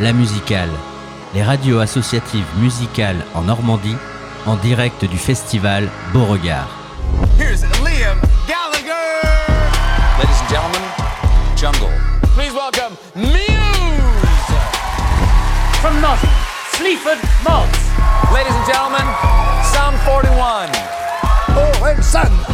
La Musicale, les radios associatives musicales en Normandie, en direct du festival Beauregard. Here's Liam Gallagher. Ladies and gentlemen, Jungle. Please welcome Muse. From Notting, Sleaford Mods. Ladies and gentlemen, Sound 41. Oh, and son.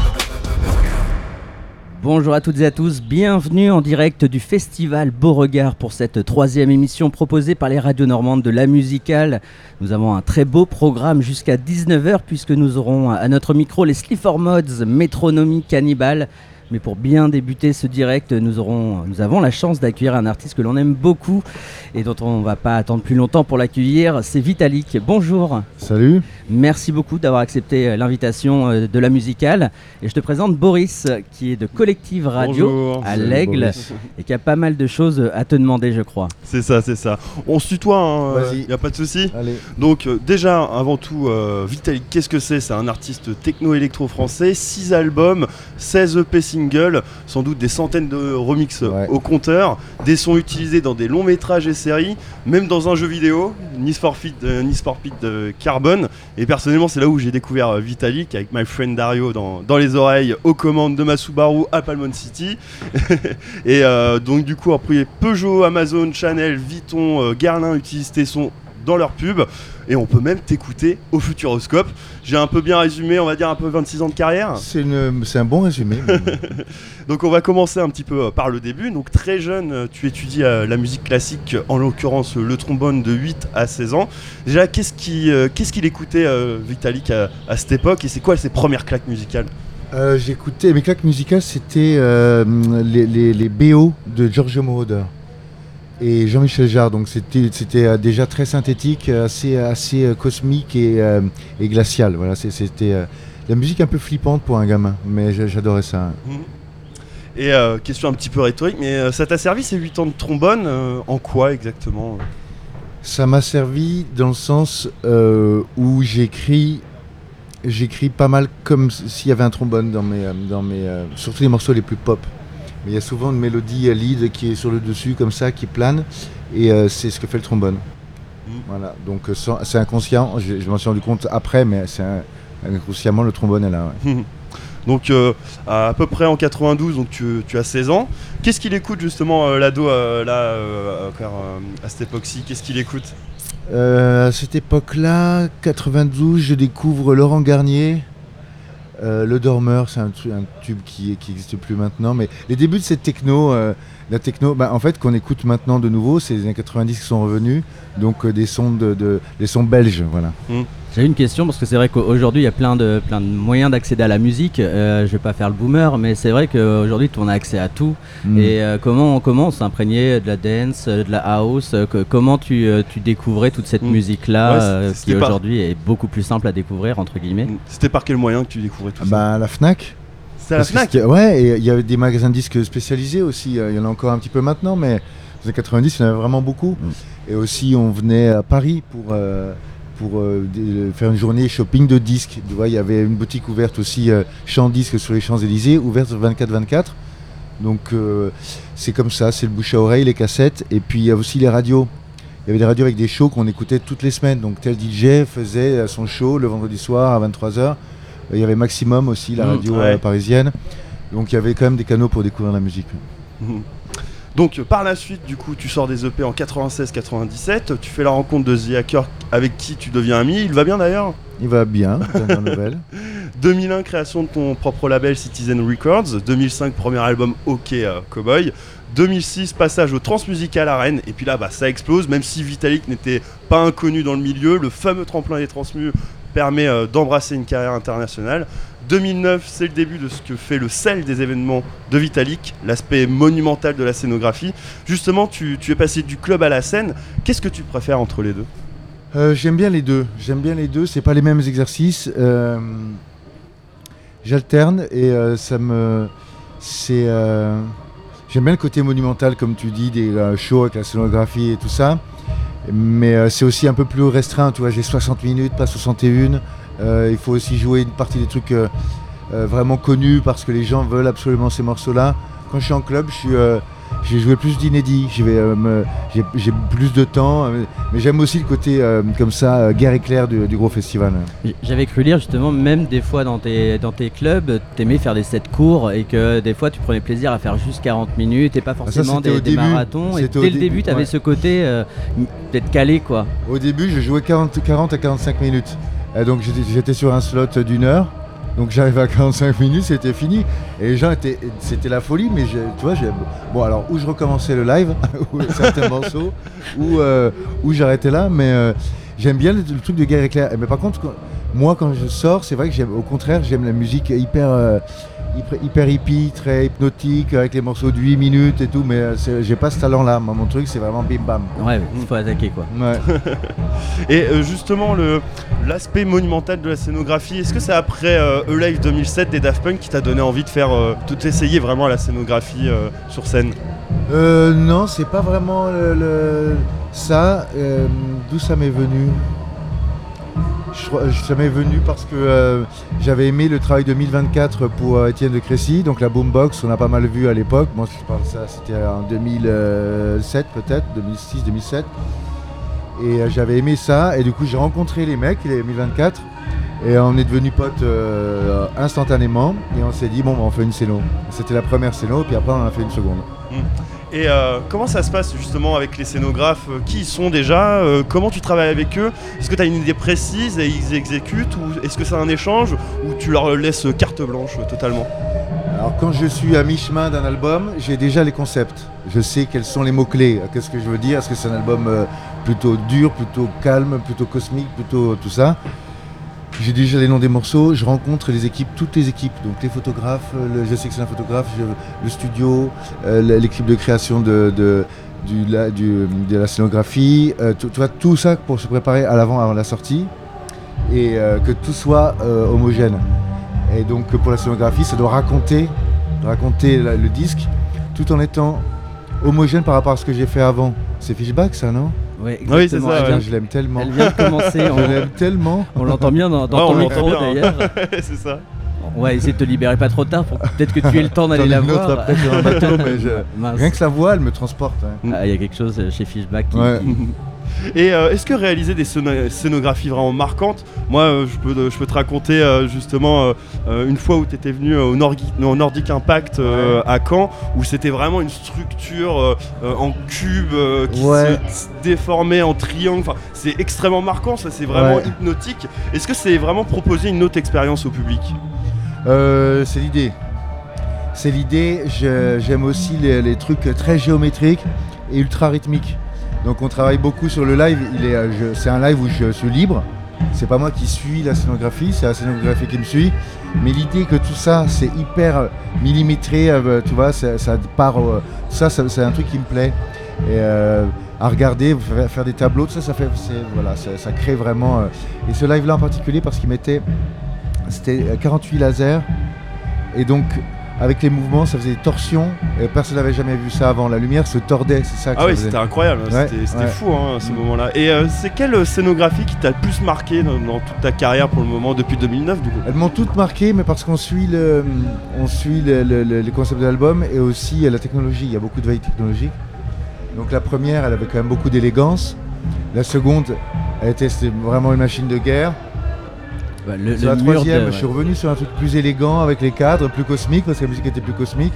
Bonjour à toutes et à tous, bienvenue en direct du festival Beauregard pour cette troisième émission proposée par les radios normandes de la musicale. Nous avons un très beau programme jusqu'à 19h puisque nous aurons à notre micro les Sleaford Mods, Métronomie Cannibal. Mais pour bien débuter ce direct, nous, aurons, nous avons la chance d'accueillir un artiste que l'on aime beaucoup et dont on ne va pas attendre plus longtemps pour l'accueillir. C'est Vitalik. Bonjour. Salut. Merci beaucoup d'avoir accepté euh, l'invitation euh, de la musicale. Et je te présente Boris, qui est de Collective Radio Bonjour. à l'Aigle et qui a pas mal de choses à te demander, je crois. C'est ça, c'est ça. On se tutoie, hein, Vas-y. y a pas de souci. Allez. Donc euh, déjà, avant tout, euh, Vitalik, qu'est-ce que c'est? C'est un artiste techno-électro français, 6 albums, 16 EP singles, sans doute des centaines de remixes Ouais. au compteur, des sons utilisés dans des longs métrages et séries, même dans un jeu vidéo, Need for euh, Speed euh, Carbon. Et personnellement, c'est là où j'ai découvert euh, Vitalik avec My Friend Dario dans, dans les oreilles, aux commandes de ma Subaru à Palmon City. Et donc du coup après Peugeot, Amazon, Chanel, Vuitton, Guerlain utilisent tes sons dans leur pub et on peut même t'écouter au Futuroscope. J'ai un peu bien résumé, on va dire un peu 26 ans de carrière. C'est une- c'est un bon résumé. Donc on va commencer un petit peu euh, par le début. Donc très jeune, euh, tu étudies euh, la musique classique, en l'occurrence le trombone de 8 à 16 ans. Déjà qu'est-ce qui, qu'est-ce qu'il écoutait Vitalik à, à cette époque? Et c'est quoi ses premières claques musicales? Euh, J'écoutais mes claques musicales, c'était euh, les, les, les BO de Giorgio Moroder et Jean-Michel Jarre. Donc c'était euh, déjà très synthétique, euh, assez assez euh, cosmique et, euh, et glacial. Voilà, c'était euh, la musique un peu flippante pour un gamin, mais j'a- j'adorais ça. Et euh, question un petit peu rhétorique, mais ça t'a servi ces 8 ans de trombone En quoi exactement? Ça m'a servi dans le sens où j'écris, j'écris pas mal comme s'il y avait un trombone dans mes, dans mes, surtout les morceaux les plus pop. Mais il y a souvent une mélodie lead qui est sur le dessus comme ça, qui plane, et euh, c'est ce que fait le trombone. Mm. Voilà, donc euh, c'est inconscient. Je, je m'en suis rendu compte après, mais c'est inconsciemment le trombone est là. ouais. Donc euh, à peu près en 92, donc tu, tu as 16 ans. Qu'est-ce qu'il écoute justement euh, l'ado là à cette époque-ci? Qu'est-ce qu'il écoute? À cette époque-là, 92, je découvre Laurent Garnier. Euh, le Dormeur, c'est un, tu- un tube qui n'existe plus maintenant. Mais les débuts de cette techno, euh, la techno, bah, en fait, qu'on écoute maintenant de nouveau, c'est les années 90 qui sont revenus. Donc euh, des sons de, sons belges, voilà. J'ai une question parce que c'est vrai qu'aujourd'hui il y a plein de, plein de moyens d'accéder à la musique. Euh, je vais pas faire le boomer, mais c'est vrai qu'aujourd'hui on a accès à tout. Mm. Et euh, comment, comment on s'imprégner de la dance, euh, de la house euh, que- Comment tu, euh, tu découvrais toute cette Mm. musique-là Ouais, euh, c'était qui aujourd'hui est beaucoup plus simple à découvrir, entre guillemets? C'était par quel moyen que tu découvrais tout Ah ça? bah, la Fnac. À la Fnac Ouais, et il y avait des magasins de disques spécialisés aussi. Il y en a encore un petit peu maintenant, mais dans les années 90, il y en avait vraiment beaucoup. Et aussi, on venait à Paris pour, euh, pour euh, des- faire une journée shopping de disques. Tu vois, il y avait une boutique ouverte aussi, euh, champ disques sur les Champs-Élysées, ouverte 24-24. Donc, euh, c'est comme ça, c'est le bouche à oreille, les cassettes. Et puis, il y a aussi les radios. Il y avait des radios avec des shows qu'on écoutait toutes les semaines. Donc, tel DJ faisait euh, son show le vendredi soir à 23h. Il y avait Maximum aussi, la Mm, radio ouais. euh, parisienne. Donc, il y avait quand même des canaux pour découvrir la musique. Mhm. Donc par la suite, du coup, tu sors des EP en 96-97, tu fais la rencontre de The Hacker avec qui tu deviens ami, il va bien d'ailleurs Il va bien, dernière nouvelle. 2001, création de ton propre label Citizen Records. 2005, premier album OK euh, Cowboy. 2006, passage au Transmusical à Rennes. Et puis là, bah, ça explose. Même si Vitalik n'était pas inconnu dans le milieu, le fameux tremplin des Transmus permet euh, d'embrasser une carrière internationale. 2009, c'est le début de ce que fait le sel des événements de Vitalik, l'aspect monumental de la scénographie. Justement, tu, es passé du club à la scène. Qu'est-ce que tu préfères entre les deux? Euh, J'aime bien les deux. J'aime bien les deux. C'est pas les mêmes exercices. Euh, J'alterne et euh, ça me. C'est. J'aime bien le côté monumental, comme tu dis, des shows avec la scénographie et tout ça. Mais c'est aussi un peu plus restreint. Tu vois, j'ai 60 minutes, pas 61. Euh, il faut aussi jouer une partie des trucs euh, euh, vraiment connus parce que les gens veulent absolument ces morceaux-là. Quand je suis en club, je suis, vais jouer plus d'inédits, euh, j'ai j'ai plus de temps, euh, mais j'aime aussi le côté euh, comme ça, guerre éclair du, du gros festival. J'avais cru lire justement, même des fois dans tes, dans tes clubs, t'aimais faire des sets courts et que des fois tu prenais plaisir à faire juste 40 minutes et pas forcément c'était des, marathons. Et dès le début, t'avais ouais. ce côté d'être calé quoi. Au début, je jouais 40, 40 à 45 minutes. Et donc j'étais- sur un slot d'une heure. Donc j'arrivais à 45 minutes, c'était fini. Et les gens étaient, c'était la folie, mais tu vois, bon alors où je recommençais le live, ou certains morceaux, ou euh, où j'arrêtais là, mais euh, j'aime bien le, le truc de guerre éclair. Mais par contre, moi quand je sors, c'est vrai que j'aime, au contraire, j'aime la musique hyper, euh, hyper, hyper hippie, très hypnotique, avec les morceaux de 8 minutes et tout, mais euh, j'ai pas ce talent-là. Moi, mon truc, c'est vraiment bim bam. Ouais, il faut attaquer quoi. Ouais. Et euh, justement, le- l'aspect monumental de la scénographie, est-ce que c'est après euh, E-Live 2007 des Daft Punk qui t'a donné envie de faire, euh, de t'essayer vraiment à la scénographie euh, sur scène? Euh, non, c'est pas vraiment le, le- ça. euh, D'où ça m'est venu? Je Ça m'est venu parce que euh, j'avais aimé le travail de 1024 pour euh, Étienne de Crécy, donc la boombox, on a pas mal vu à l'époque. Moi, je parle ça, c'était en 2007 peut-être, 2006, 2007. Et euh, j'avais aimé ça, et du coup, j'ai rencontré les mecs, les 1024, et on est devenus potes instantanément, et on s'est dit, bon, bah, on fait une scéno. C'était la première scéno, puis après, on en a fait une seconde. Et euh, comment ça se passe justement avec les scénographes? Euh, Qui ils sont déjà? Euh, Comment tu travailles avec eux? Est-ce que tu as une idée précise et ils exécutent Ou est-ce que c'est un échange Ou tu leur laisses carte blanche totalement? Alors quand je suis à mi-chemin d'un album, j'ai déjà les concepts. Je sais quels sont les mots-clés. Qu'est-ce que je veux dire? Est-ce que c'est un album plutôt dur, plutôt calme, plutôt cosmique, plutôt tout ça? J'ai déjà les noms des morceaux. Je rencontre les équipes, toutes les équipes. Donc les photographes, le- je c'est un photographe, le studio, euh, l'équipe de création de, la, scénographie. euh, tout, ça pour se préparer à l'avant, avant la sortie. Et euh, que tout soit homogène. Et donc pour la scénographie, ça doit raconter, raconter le disque tout en étant homogène par rapport à ce que j'ai fait avant. C'est Fishback ça, non? Ouais, Oui, c'est exactement. ça, Elle, ouais. vient, Je l'aime tellement. elle vient de commencer. Je on l'aime tellement. on l'entend bien dans, ton l'entend micro d'ailleurs. c'est ça. On va essayer de te libérer pas trop tard pour que peut-être que tu aies le temps d'aller la voir. après un bateau, mais je- Mince. rien que sa voix, elle me transporte. hein. Ah, Il y a quelque chose chez Fishback qui, Ouais. Et euh, est-ce que réaliser des scéno- scénographies vraiment marquantes, moi euh, je, peux, je peux te raconter euh, justement une fois où tu étais venu au, Nordic Impact à Caen, où c'était vraiment une structure en cube qui Ouais. se déformait en triangle, enfin, c'est extrêmement marquant, ça c'est vraiment Ouais. hypnotique. Est-ce que c'est vraiment proposer une autre expérience au public? C'est l'idée. C'est l'idée. J'aime aussi les, les trucs très géométriques et ultra rythmiques. Donc on travaille beaucoup sur le live. Euh, c'est un live où je suis libre. C'est pas moi qui suis la scénographie, c'est la scénographie qui me suit. Mais l'idée que tout ça, c'est hyper euh, millimétré, euh, tu vois, ça, part. ça, c'est un truc qui me plaît. Et à regarder, faire, des tableaux, tout ça, ça ça, ça crée vraiment. et ce live-là en particulier, parce qu'il mettait, c'était euh, 48 lasers, et donc avec les mouvements, ça faisait des torsions. Et personne n'avait jamais vu ça avant. La lumière se tordait, c'est ça. Que Ah ça oui, c'était incroyable, Ouais, c'était ouais. fou hein, ce Mm. moment-là. Et euh, c'est quelle scénographie qui t'a le plus marqué dans, dans toute ta carrière pour le moment, depuis 2009 du coup? Elles m'ont toutes marqué, mais parce qu'on suit, le, on suit le- le- le- les concepts de l'album et aussi euh, la technologie. Il y a beaucoup de veille technologique. Donc la première, elle avait quand même beaucoup d'élégance. La seconde, elle était c'était vraiment une machine de guerre. Bah, le, Sur la le troisième, de- je suis revenu sur un truc plus élégant avec les cadres, plus cosmique, parce que la musique était plus cosmique.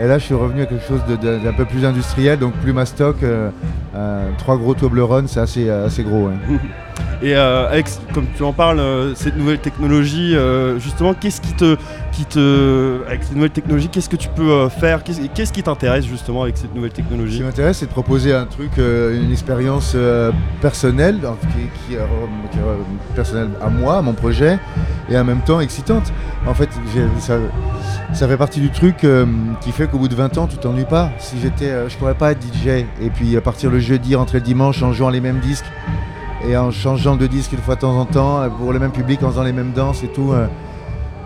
Et là, je suis revenu à quelque chose d'un peu plus industriel, donc plus mastoc. euh, euh, trois gros Toblerone, c'est assez, euh, assez gros. ouais. Et euh, avec, comme tu en parles, euh, cette nouvelle technologie, euh, justement, qu'est-ce qui te, qui te, avec cette nouvelle technologie, qu'est-ce que tu peux faire? Qu'est-ce qui t'intéresse justement avec cette nouvelle Ce technologie qui m'intéresse, c'est de proposer un truc, une expérience personnelle, qui, qui personnelle à moi, à mon projet, et en même temps excitante. En fait, ça, ça fait partie du truc euh, qui fait qu'au bout de 20 ans, tu t'ennuies pas. Si j'étais, euh, je pourrais pas être DJ et puis euh, partir le jeudi, rentrer le dimanche en jouant les mêmes disques et en changeant de disque une fois de temps en temps euh, pour le même public, en faisant les mêmes danses et tout. euh,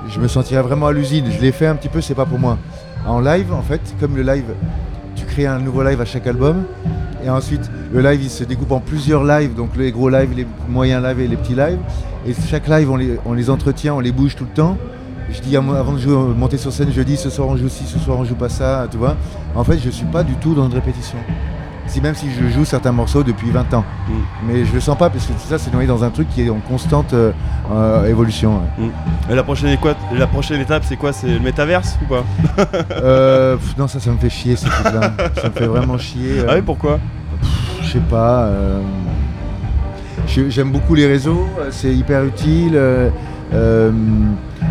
je me sentirais vraiment à l'usine. Je l'ai fait un petit peu, c'est pas pour moi. En live, en fait, comme le live, tu crées un nouveau live à chaque album. Et ensuite, le live, il se découpe en plusieurs lives. Donc les gros lives, les moyens lives et les petits lives. Et chaque live, on les entretient, on les bouge tout le temps. Je dis avant de jouer, monter sur scène, je dis ce soir on joue ci, ce soir on joue pas ça, tu vois. En fait, je suis pas du tout dans une répétition. Si même si je joue certains morceaux depuis 20 ans, Mm. mais je le sens pas parce que tout ça c'est noyé dans un truc qui est en constante euh, euh, évolution. ouais. Et la prochaine, équa- la prochaine étape, c'est quoi? C'est le métaverse ou pas? Euh, pff, non, ça, ça me fait chier ces trucs-là. ça me fait vraiment chier. euh, Ah oui, pourquoi Je sais pas. euh, J'aime beaucoup les réseaux, euh, c'est hyper utile. euh, euh,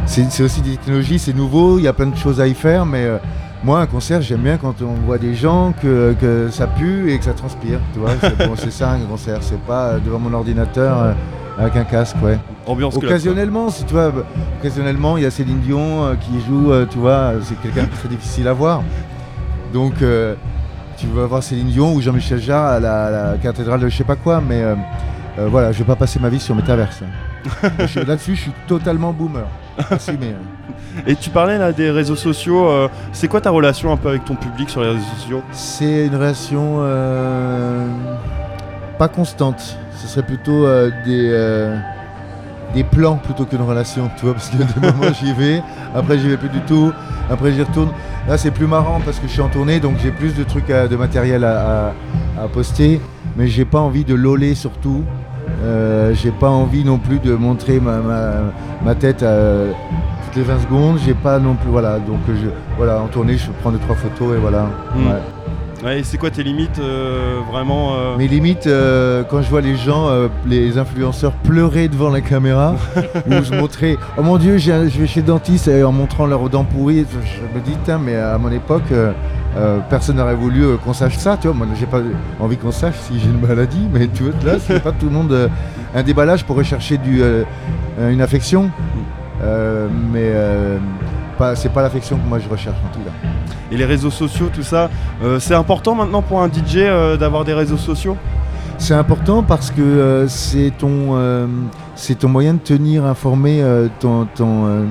c'est aussi des technologies, c'est nouveau, il y a plein de choses à y faire, mais euh, moi, un concert, j'aime bien quand on voit des gens, que, que ça pue et que ça transpire. Tu vois, c'est bon, ça un concert, c'est pas euh, devant mon ordinateur euh, avec un casque, ouais. Ambiance Occasionnellement, si tu vois, occasionnellement, il y a Céline Dion euh, qui joue, tu vois, c'est quelqu'un très difficile à voir. Donc, tu vas voir Céline Dion ou Jean-Michel Jarre à la, la cathédrale de je sais pas quoi, mais voilà, je vais pas passer ma vie sur Metaverse. Là-dessus, je suis totalement boomer. Hein. Et tu parlais là des réseaux sociaux. euh, c'est quoi ta relation un peu avec ton public sur les réseaux sociaux? C'est une relation euh, pas constante. Ce serait plutôt euh, des, euh, des plans plutôt qu'une relation, tu vois, parce que des moments j'y vais, après j'y vais plus du tout, après j'y retourne. Là c'est plus marrant parce que je suis en tournée, donc j'ai plus de trucs, à- de matériel à, à- à poster, mais j'ai pas envie de loler surtout. Euh, j'ai pas envie non plus de montrer ma, ma, ma tête à, toutes les 20 secondes. J'ai pas non plus, voilà, donc je, voilà, en tournée je prends deux trois photos et voilà. Mm. Ouais. C'est quoi tes limites euh, vraiment euh, Mes limites, euh, quand je vois les gens, euh, les influenceurs pleurer devant la caméra, ou se montrer, oh mon dieu, je vais chez le dentiste et en montrant leurs dents pourries, je me dis, mais à mon époque, euh, personne n'aurait voulu euh, qu'on sache ça, tu vois. Moi, j'ai pas envie qu'on sache si j'ai une maladie, mais tu vois, là, c'est pas tout le monde. euh, un déballage pour rechercher du, une affection, Euh, mais pas, c'est pas l'affection que moi je recherche en tout cas. Et les réseaux sociaux, tout ça, c'est important maintenant pour un DJ d'avoir des réseaux sociaux? C'est important parce que c'est ton, c'est ton moyen de tenir informé ton, ton,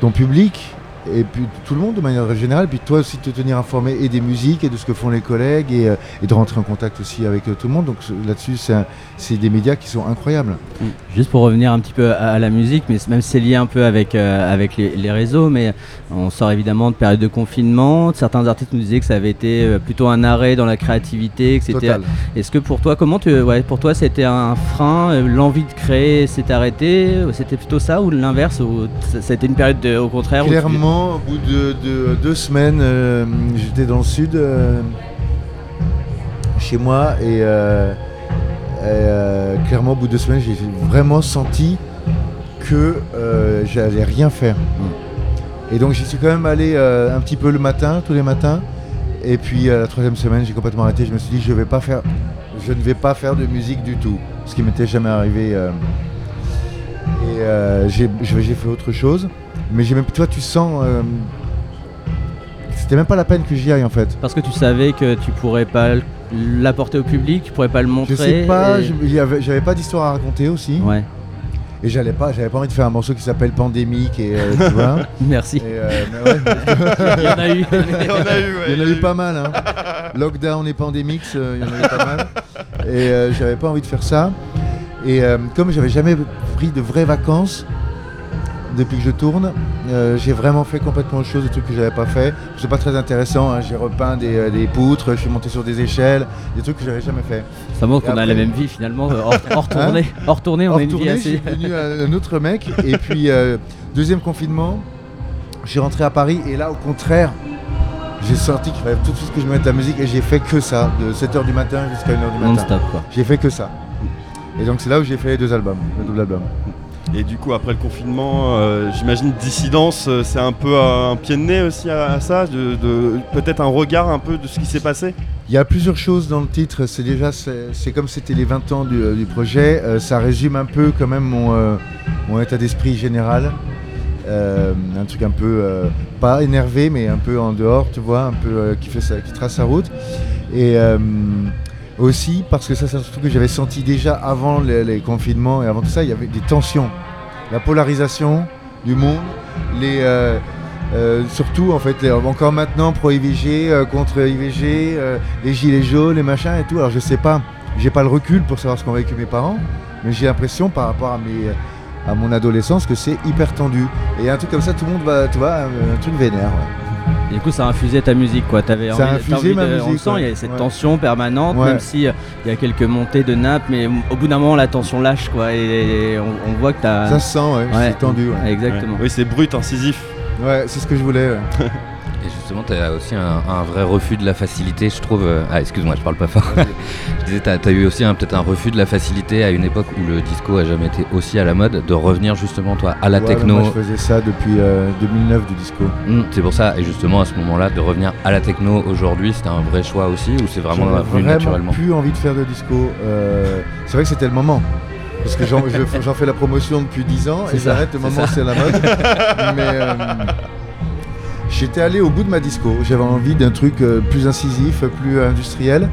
ton public et puis tout le monde de manière générale, puis toi aussi de te tenir informé et des musiques et de ce que font les collègues et, euh, et de rentrer en contact aussi avec euh, tout le monde. Donc là-dessus, c'est des médias qui sont incroyables. Juste pour revenir un petit peu à, à la musique, mais même c'est lié un peu avec, euh, avec les, les réseaux, mais on sort évidemment de période de confinement. Certains artistes nous disaient que ça avait été plutôt un arrêt dans la créativité, c'était. Total. Est-ce que pour toi, comment tu, ouais, pour toi, c'était un frein, l'envie de créer s'est arrêtée, c'était plutôt ça ou l'inverse, ou été une période de- au contraire où au bout de, de deux semaines, euh, j'étais dans le sud, euh, chez moi, et, euh, clairement, au bout de deux semaines, j'ai vraiment senti que j'allais rien faire. Et donc, j'y suis quand même allé un petit peu le matin, tous les matins. Et puis, la troisième semaine, j'ai complètement arrêté. Je me suis dit, je vais pas faire, je ne vais pas faire de musique du tout, ce qui m'était jamais arrivé. et j'ai fait autre chose. Mais j'ai même, toi, tu sens. euh, C'était même pas la peine que j'y aille en fait. Parce que tu savais que tu pourrais pas l'apporter au public, tu pourrais pas le montrer. Je sais pas, et- j'avais pas d'histoire à raconter aussi. Ouais, Et j'allais pas, j'avais pas envie de faire un morceau qui s'appelle Pandémique et euh, tu vois. merci. Et, euh, mais ouais, Il y en a eu. Il y en a eu, ouais, il y en a eu pas mal. Hein. Lockdown et Pandémix, euh, il y en a eu pas mal. Et euh, j'avais pas envie de faire ça. Et euh, comme j'avais jamais pris de vraies vacances depuis que je tourne, euh, j'ai vraiment fait complètement autre chose, des trucs que j'avais pas fait. C'est pas très intéressant. hein. J'ai repeint des, euh, des poutres, je suis monté sur des échelles, des trucs que j'avais jamais fait. Ça montre qu'on a la même vie finalement. euh, Hors, hors tournée, hors tournée, on Hors a une vie tournée, je suis assez. devenu un, un autre mec. Et puis, deuxième confinement, je suis rentré à Paris. Et là, au contraire, j'ai senti qu'il fallait tout de suite que je mette la musique. Et j'ai fait que ça, de 7h du matin jusqu'à 1h du matin. Non-stop quoi. J'ai fait que ça. Et donc, c'est là où j'ai fait les deux albums, le double album. Et du coup, après le confinement, euh, j'imagine Dissidence, euh, c'est un peu euh, un pied de nez aussi à, ça, de, peut-être un regard un peu de ce qui s'est passé? Il y a plusieurs choses dans le titre. C'est déjà, c'est comme c'était les 20 ans du, projet. ça résume un peu quand même mon, état d'esprit général. Un truc un peu pas énervé, mais un peu en dehors, tu vois, un peu qui trace sa route. Et aussi parce que ça, c'est un truc que j'avais senti déjà avant les, confinements et avant tout ça, il y avait des tensions, la polarisation du monde, les euh, euh, surtout en fait, encore maintenant pro IVG euh, contre IVG, les gilets jaunes, les machins et tout. Alors je sais pas, j'ai pas le recul pour savoir ce qu'ont vécu mes parents, mais j'ai l'impression par rapport à mon adolescence que c'est hyper tendu. Et un truc comme ça, tout le monde va, tu vois, un, un vénère. Du coup, ça a infusé ta musique, quoi. T'avais envie, t'as infusé envie ma de- on le musique, sent, il y a cette Ouais. tension permanente, Ouais. même si euh, il y a quelques montées de nappes, mais au bout d'un moment, la tension lâche, quoi. Et, on, on voit que t'as. Ça se sent, ouais, Ouais. c'est tendu. Ouais, Exactement. Ouais. Oui, c'est brut, incisif. Ouais, c'est ce que je voulais. Et justement, tu as aussi un, un vrai refus de la facilité, je trouve. euh, Ah, excuse-moi, je parle pas fort. je disais, tu as, eu aussi peut-être un refus de la facilité à une époque où le disco a jamais été aussi à la mode, de revenir justement, toi, à la Ouais, techno. Moi, je faisais ça depuis euh, 2009 du disco. Mm, c'est pour ça, et justement, à ce moment-là, de revenir à la techno aujourd'hui, c'était un vrai choix aussi, ou c'est vraiment venu naturellement? plus envie de faire de disco. Euh, c'est vrai que c'était le moment. Parce que j'en je- j'en fais la promotion depuis 10 ans et ça, j'arrête le moment où c'est la mode. Mais euh, j'étais allé au bout de ma disco. J'avais envie d'un truc euh, plus incisif, plus industriel.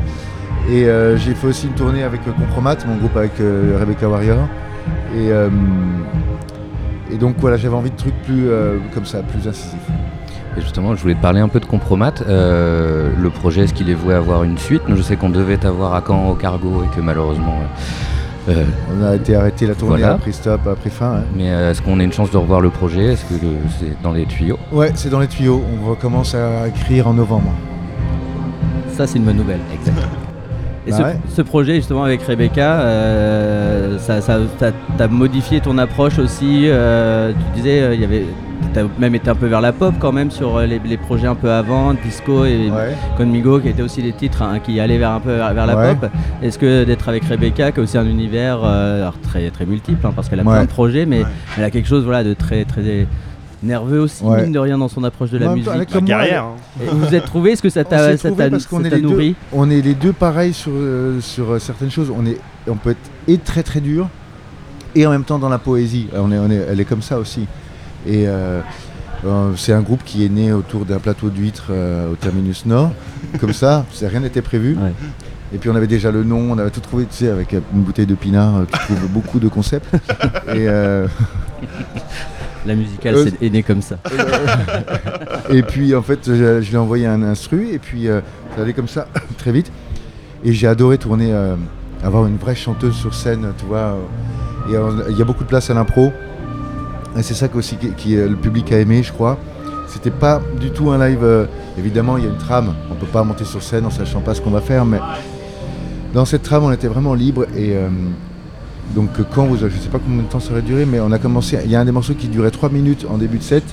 Et euh, j'ai fait aussi une tournée avec euh, Compromat, mon groupe avec Rebecca Warrior. Et, donc voilà, j'avais envie de trucs plus comme ça, plus incisifs. Et justement, je voulais te parler un peu de Compromat. Le projet, est-ce qu'il est voué avoir une suite? Je sais qu'on devait t'avoir à Caen au cargo et que malheureusement. Euh, euh, On a été arrêté la tournée, Voilà. a pris stop, a pris fin. hein. mais euh, est-ce qu'on a une chance de revoir le projet? Est-ce que le- c'est dans les tuyaux? Ouais, c'est dans les tuyaux. On recommence à écrire en novembre. Ça, c'est une bonne nouvelle. Exact. Et Bah ce, ouais. ce projet, justement, avec Rebecca, euh, ça, ça, t'as- modifié ton approche aussi. euh, tu disais, euh, il y avait. T'as même été un peu vers la pop quand même sur les, les projets un peu avant, Disco et Ouais. Conmigo, qui étaient aussi des titres hein, qui allaient vers un peu vers, vers la Ouais. pop. Est-ce que d'être avec Rebecca, qui a aussi un univers euh, alors très très multiple, hein, parce qu'elle a plein de projets, mais elle a quelque chose voilà de très très nerveux aussi, Ouais. mine de rien dans son approche de la même musique. avec- La Comme moi, guerrière. hein. Vous vous êtes trouvé Est-ce que ça On t'a s'est ça trouvés t'a- parce qu'on ça est t'a les deux, nourri on est les deux pareils sur, euh, sur euh, certaines choses. On, est, on peut être et très très dur et en même temps dans la poésie. On est, on est, elle est comme ça aussi. Et euh, euh, c'est un groupe qui est né autour d'un plateau d'huîtres euh, au terminus nord. comme ça, c'est- rien n'était prévu. Ouais. Et puis on avait déjà le nom, on avait tout trouvé, tu sais, avec une bouteille de pinard, tu trouves beaucoup de concepts. Et, euh, La musicale Euh, est née comme ça. Et puis en fait, je, je lui ai envoyé un instru et puis euh, ça allait comme ça très vite. Et j'ai adoré tourner, euh, avoir une vraie chanteuse sur scène, tu vois. Et il y a beaucoup de place à l'impro. Et c'est ça qu'aussi qui, qui, euh, le public a aimé, je crois. C'était pas du tout un live. évidemment, il y a une trame. On peut pas monter sur scène en sachant pas ce qu'on va faire, mais dans cette trame, on était vraiment libre. Et donc euh, quand vous, je sais pas combien de temps ça aurait duré, mais on a commencé. Il y a un des morceaux qui durait 3 minutes en début de set.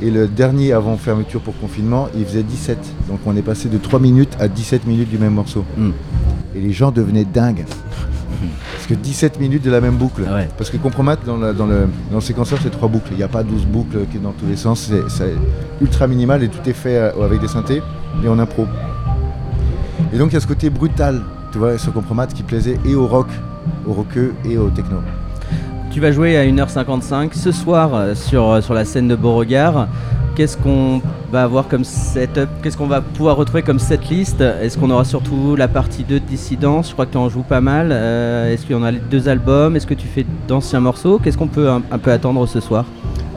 Et le dernier avant fermeture pour confinement, il faisait 17. Donc on est passé de 3 minutes à 17 minutes du même morceau. Mm. Et les gens devenaient dingues. Parce que 17 minutes de la même boucle. Ah ouais. Parce que Compromat, dans, la- dans le, dans le séquenceur, c'est trois boucles. Il n'y a pas 12 boucles qui dans tous les sens. C'est ultra minimal et tout est fait euh, avec des synthés et en impro. Et donc il y a ce côté brutal, tu vois, sur Compromat qui plaisait et au rock, au rockeux et au techno. Tu vas jouer à 1h55 ce soir euh, sur, euh, sur la scène de Beauregard. Qu'est-ce qu'on va avoir comme setup? Qu'est-ce qu'on va pouvoir retrouver comme setlist? Est-ce qu'on aura surtout la partie 2 de Dissidence Je crois que tu en joues pas mal. Euh, Est-ce qu'il y en a les deux albums? Est-ce que tu fais d'anciens morceaux? Qu'est-ce qu'on peut un, un peu attendre ce soir?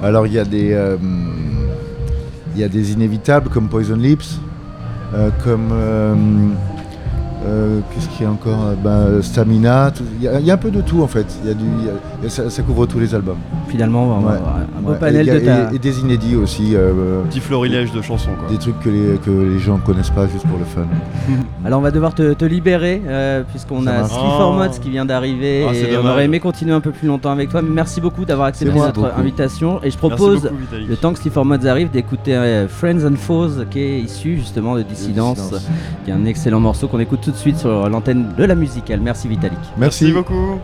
Alors il y a des, euh, il y a des inévitables comme Poison Lips, euh, comme euh, euh, qu'est-ce qu'il y a encore Euh, ben, Stamina. tout- Il y, a- il y a un peu de tout en fait. Il y a du, il y a- il y a- ça, ça couvre tous les albums. Finalement, on va Ouais. avoir un beau Ouais, panel et, de ta... et- et des inédits aussi. euh, Petit florilège de chansons quoi. des trucs que les, que les gens ne connaissent pas juste pour le fun. Alors on va devoir te, te libérer euh, puisqu'on a for Oh. Mods qui vient d'arriver Ah, et on aurait aimé continuer un peu plus longtemps avec toi. Mais merci beaucoup d'avoir accepté notre Beaucoup. invitation et je propose beaucoup, le temps que Sleep for Mods arrive d'écouter euh, Friends and Foes qui est issu justement de Dissidence, Dissidence. qui est un excellent morceau qu'on écoute tout de suite sur l'antenne de la musicale. Merci Vitalik. Merci beaucoup.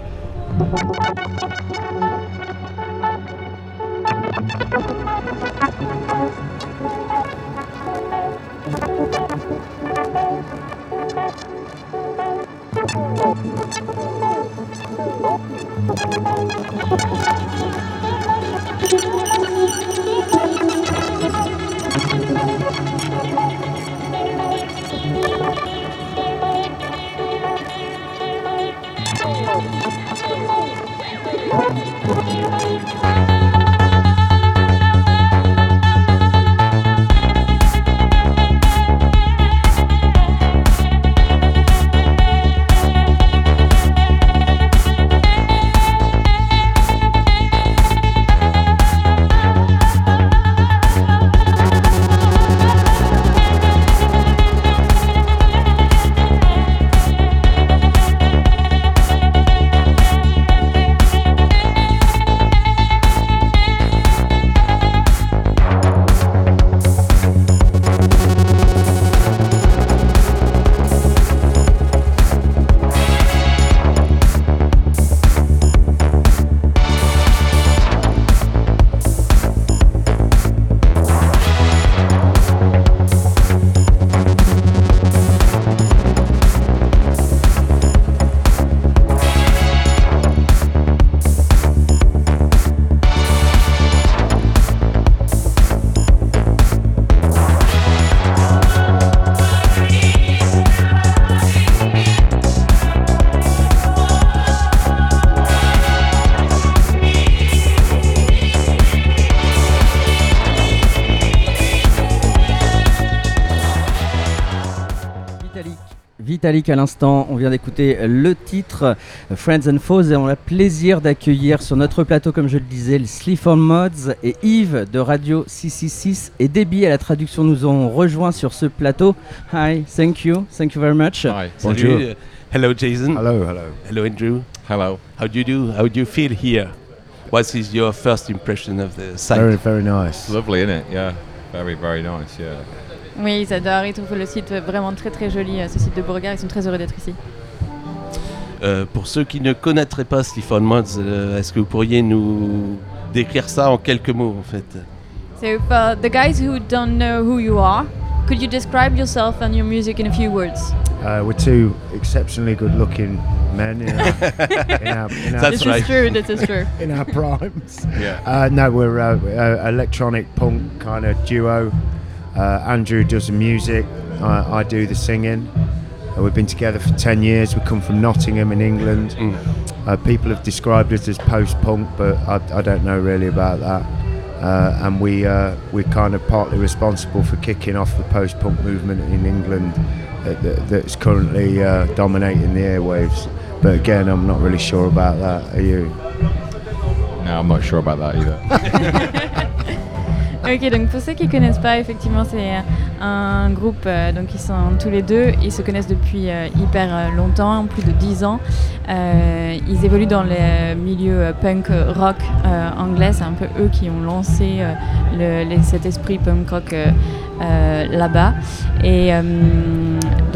À l'instant. On vient d'écouter le titre Friends and Foes et on a le plaisir d'accueillir sur notre plateau, comme je le disais, le Sleep on Mods et Yves de Radio 666 et Debbie à la traduction nous ont rejoints sur ce plateau. Hi, thank you, thank you very much. Hi. Bonjour. Salut. Hello, Jason. Hello, hello. Hello, Andrew. Hello. How do you do? How do you feel here? What is your first impression of the site? Very, very nice. Lovely, isn't it? Yeah. Very, very nice. Yeah. Oui, ils adorent, ils trouvent le site vraiment très très joli, euh, ce site de Beauregard, ils sont très heureux d'être ici. Euh, pour ceux qui ne connaîtraient pas Sliffon Mods, euh, est-ce que vous pourriez nous décrire ça en quelques mots en fait? So for the guys who don't know who you are, could you describe yourself and your music in a few words? Uh, we're two exceptionally good-looking men in our, in our, in our, That's this right. is true, this is true. in our primes. Yeah. Uh, no, we're uh, uh, electronic punk kind of duo. Uh, Andrew does the music, I, I do the singing. Uh, we've been together for 10 years. We come from Nottingham in England. Mm. Uh, people have described us as post-punk, but I, I don't know really about that. Uh, and we uh, we're kind of partly responsible for kicking off the post-punk movement in England that, that, that's currently uh, dominating the airwaves. But again, I'm not really sure about that. Are you? No, I'm not sure about that either. Ok, donc pour ceux qui connaissent pas, effectivement, c'est un groupe, euh, donc ils sont tous les deux, ils se connaissent depuis euh, hyper euh, longtemps, plus de 10 ans. Ils évoluent dans le milieu punk rock anglais, c'est un peu eux qui ont lancé cet esprit punk rock là-bas. Et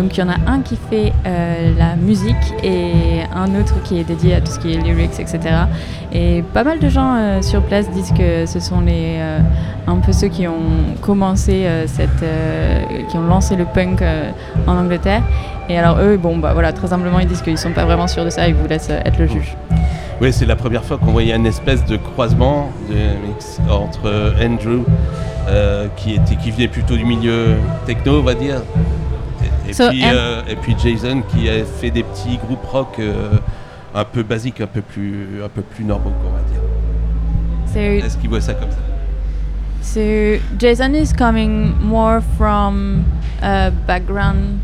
donc il y en a un qui fait euh, la musique et un autre qui est dédié à tout ce qui est lyrics, etc. Et pas mal de gens euh, sur place disent que ce sont les, euh, un peu ceux qui ont commencé cette, qui ont lancé le punk en Angleterre. Et alors eux, bon bah voilà, très humblement ils disent qu'ils sont pas vraiment sûrs de ça, ils vous laissent être le juge. Oui, c'est la première fois qu'on voyait une espèce de croisement de mix entre Andrew, qui, était, qui venait plutôt du milieu techno, on va dire, et, So, puis, and- euh, et puis Jason qui a fait des petits groupes rock euh, un peu basiques, un peu plus, un peu plus normaux, on va dire. C'est Est-ce qu'il voit ça comme ça? So Jason is coming more from a background,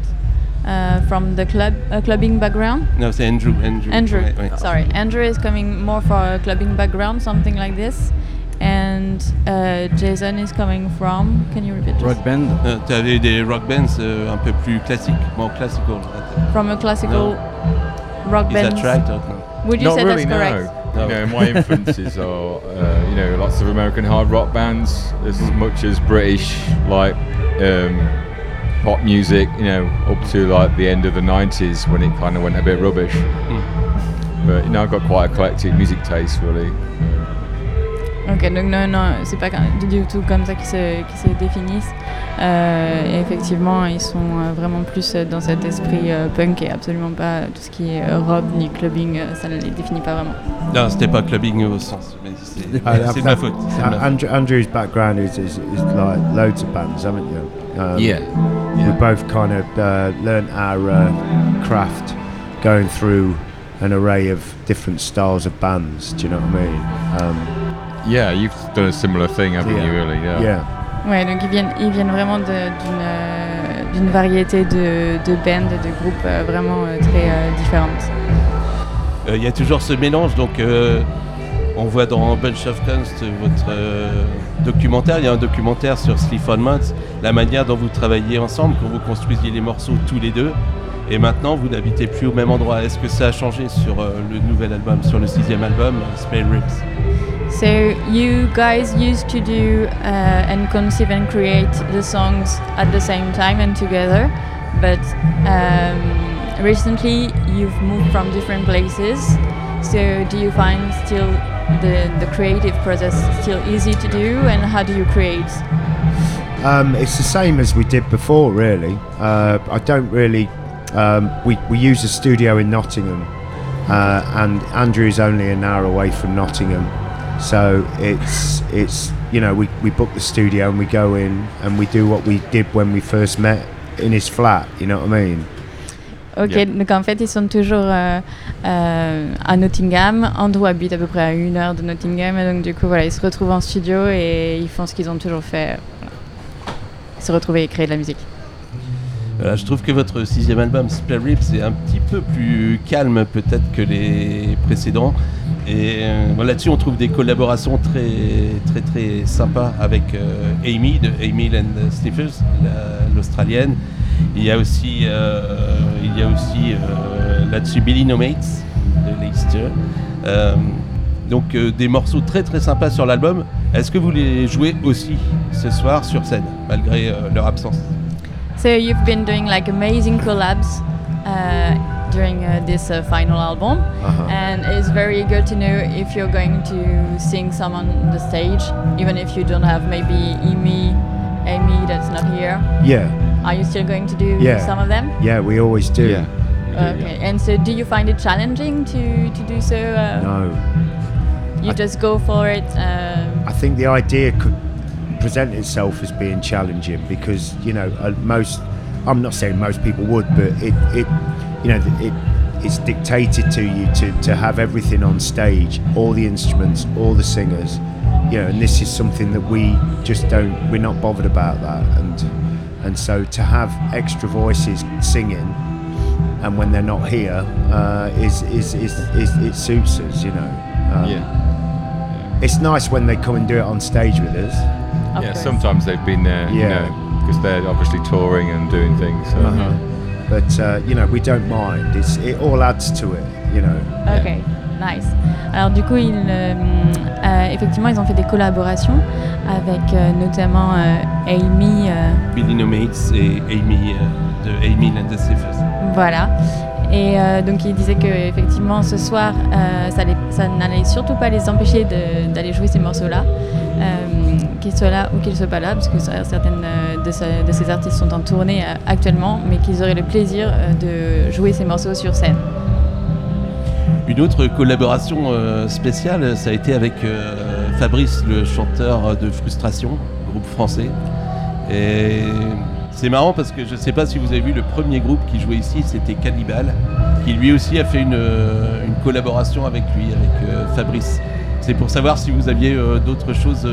uh, from the club, a clubbing background? Non, c'est Andrew. Andrew. Andrew, sorry, Andrew is coming more for a clubbing background, something like this, and uh, Jason is coming from. Can you repeat? Rock band. Euh, tu avais des rock bands euh, un peu plus classiques, more classical. From a classical rock band. Is band. that right or no? Would you Not say really, that's correct? no. You know, my influences are, uh, you know, lots of American hard rock bands, as much as British, like um, pop music. You know, up to like the end of the '90s when it kind of went a bit rubbish. But you know, I've got quite a eclectic music taste, really. Ok, donc non, non, c'est pas du tout comme ça qu'ils se, définissent. Euh, et effectivement, ils sont euh, vraiment plus euh, dans cet esprit euh, punk et absolument pas tout ce qui est euh, rock ni clubbing, ça ne les définit pas vraiment. Non, c'était pas clubbing au sens, mais c'est c'est de ma faute. Andrew, Andrew's background is, is, is like loads of bands, haven't you? Um, Yeah. We both kind of uh, learnt our uh, craft going through an array of different styles of bands. Do you know what I mean? Um, Yeah, you've done a similar thing, haven't Yeah. you? Really? Yeah. yeah. Ouais, donc ils viennent, ils viennent vraiment d'une euh, d'une variété de, de bands, de groupes euh, vraiment euh, très euh, différentes. Euh, Il y a toujours ce mélange, donc euh, on voit dans Bunch of Kunst votre euh, documentaire, il y a un documentaire sur Sleep on Mods, la manière dont vous travaillez ensemble, quand vous construisiez les morceaux tous les deux, et maintenant vous n'habitez plus au même endroit. Est-ce que ça a changé sur euh, le nouvel album, sur le sixième album, Spell Rips? So you guys used to do uh, and conceive and create the songs at the same time and together, but um, recently you've moved from different places. So do you find still the the creative process still easy to do, and how do you create? Um, it's the same as we did before, really. Uh, I don't really. Um, we, we use a studio in Nottingham, uh, and Andrew is only an hour away from Nottingham, so it's it's you know we, we book the studio and we go in and we do what we did when we first met in his flat. You know what I mean? Ok, Yeah. donc en fait ils sont toujours euh, euh, à Nottingham. Andrew habite à peu près à une heure de Nottingham, et donc du coup voilà, ils se retrouvent en studio et ils font ce qu'ils ont toujours fait. voilà. Se retrouver et créer de la musique. Voilà, je trouve que votre sixième album, Spare Ribs, est un petit peu plus calme peut-être que les précédents. Et euh, là-dessus, on trouve des collaborations très très très sympas avec euh, Amy de Amy and Sniffers, la- l'australienne. Il y a aussi, euh, il y a aussi là-dessus Billy No Mates de Leicester. Donc des morceaux très très sympas sur l'album. Est-ce que vous les jouez aussi ce soir sur scène, malgré leur absence? So you've been doing like amazing collabs uh, during uh, this uh, final album, Uh-huh. and it's very good to know if you're going to sing some on the stage, even if you don't have maybe Amy, Amy that's not here. Yeah. Are you still going to do Yeah. some of them? Yeah, we always do. Yeah. Okay. And so, do you find it challenging to to do so? Uh, No. You I- just go for it. Um, I think the idea could present itself as being challenging because you know uh, most. I'm not saying most people would, but it, it you know, it it's dictated to you to, to have everything on stage, all the instruments, all the singers, you know, and this is something that we just don't. We're not bothered about that, and and so to have extra voices singing, and when they're not here, uh, is, is, is is it suits us, you know. Um, Yeah. It's nice when they come and do it on stage with us. of yeah, course. sometimes they've been there, you Yeah. know, because they're obviously touring and doing things. So. Uh-huh. But uh, you know, we don't mind. It's it all adds to it, you know. Nice. Alors du coup, ils, euh, euh, effectivement, ils ont fait des collaborations avec euh, notamment euh, Amy, euh, Billy No Mates et Amy euh, de Amy and the Sniffers. voilà. Et euh, donc ils disaient que effectivement ce soir, euh, ça, les- ça n'allait surtout pas les empêcher de- d'aller jouer ces morceaux-là, qu'ils soient là ou qu'ils soient pas là, parce que certaines euh, de, ce- de ces artistes sont en tournée euh, actuellement, mais qu'ils auraient le plaisir euh, de jouer ces morceaux sur scène. Une autre collaboration spéciale, ça a été avec Fabrice, le chanteur de Frustration, groupe français. C'est marrant parce que je ne sais pas si vous avez vu le premier groupe qui jouait ici, c'était Cannibal, qui lui aussi a fait une, une collaboration avec lui, avec Fabrice. C'est pour savoir si vous aviez d'autres choses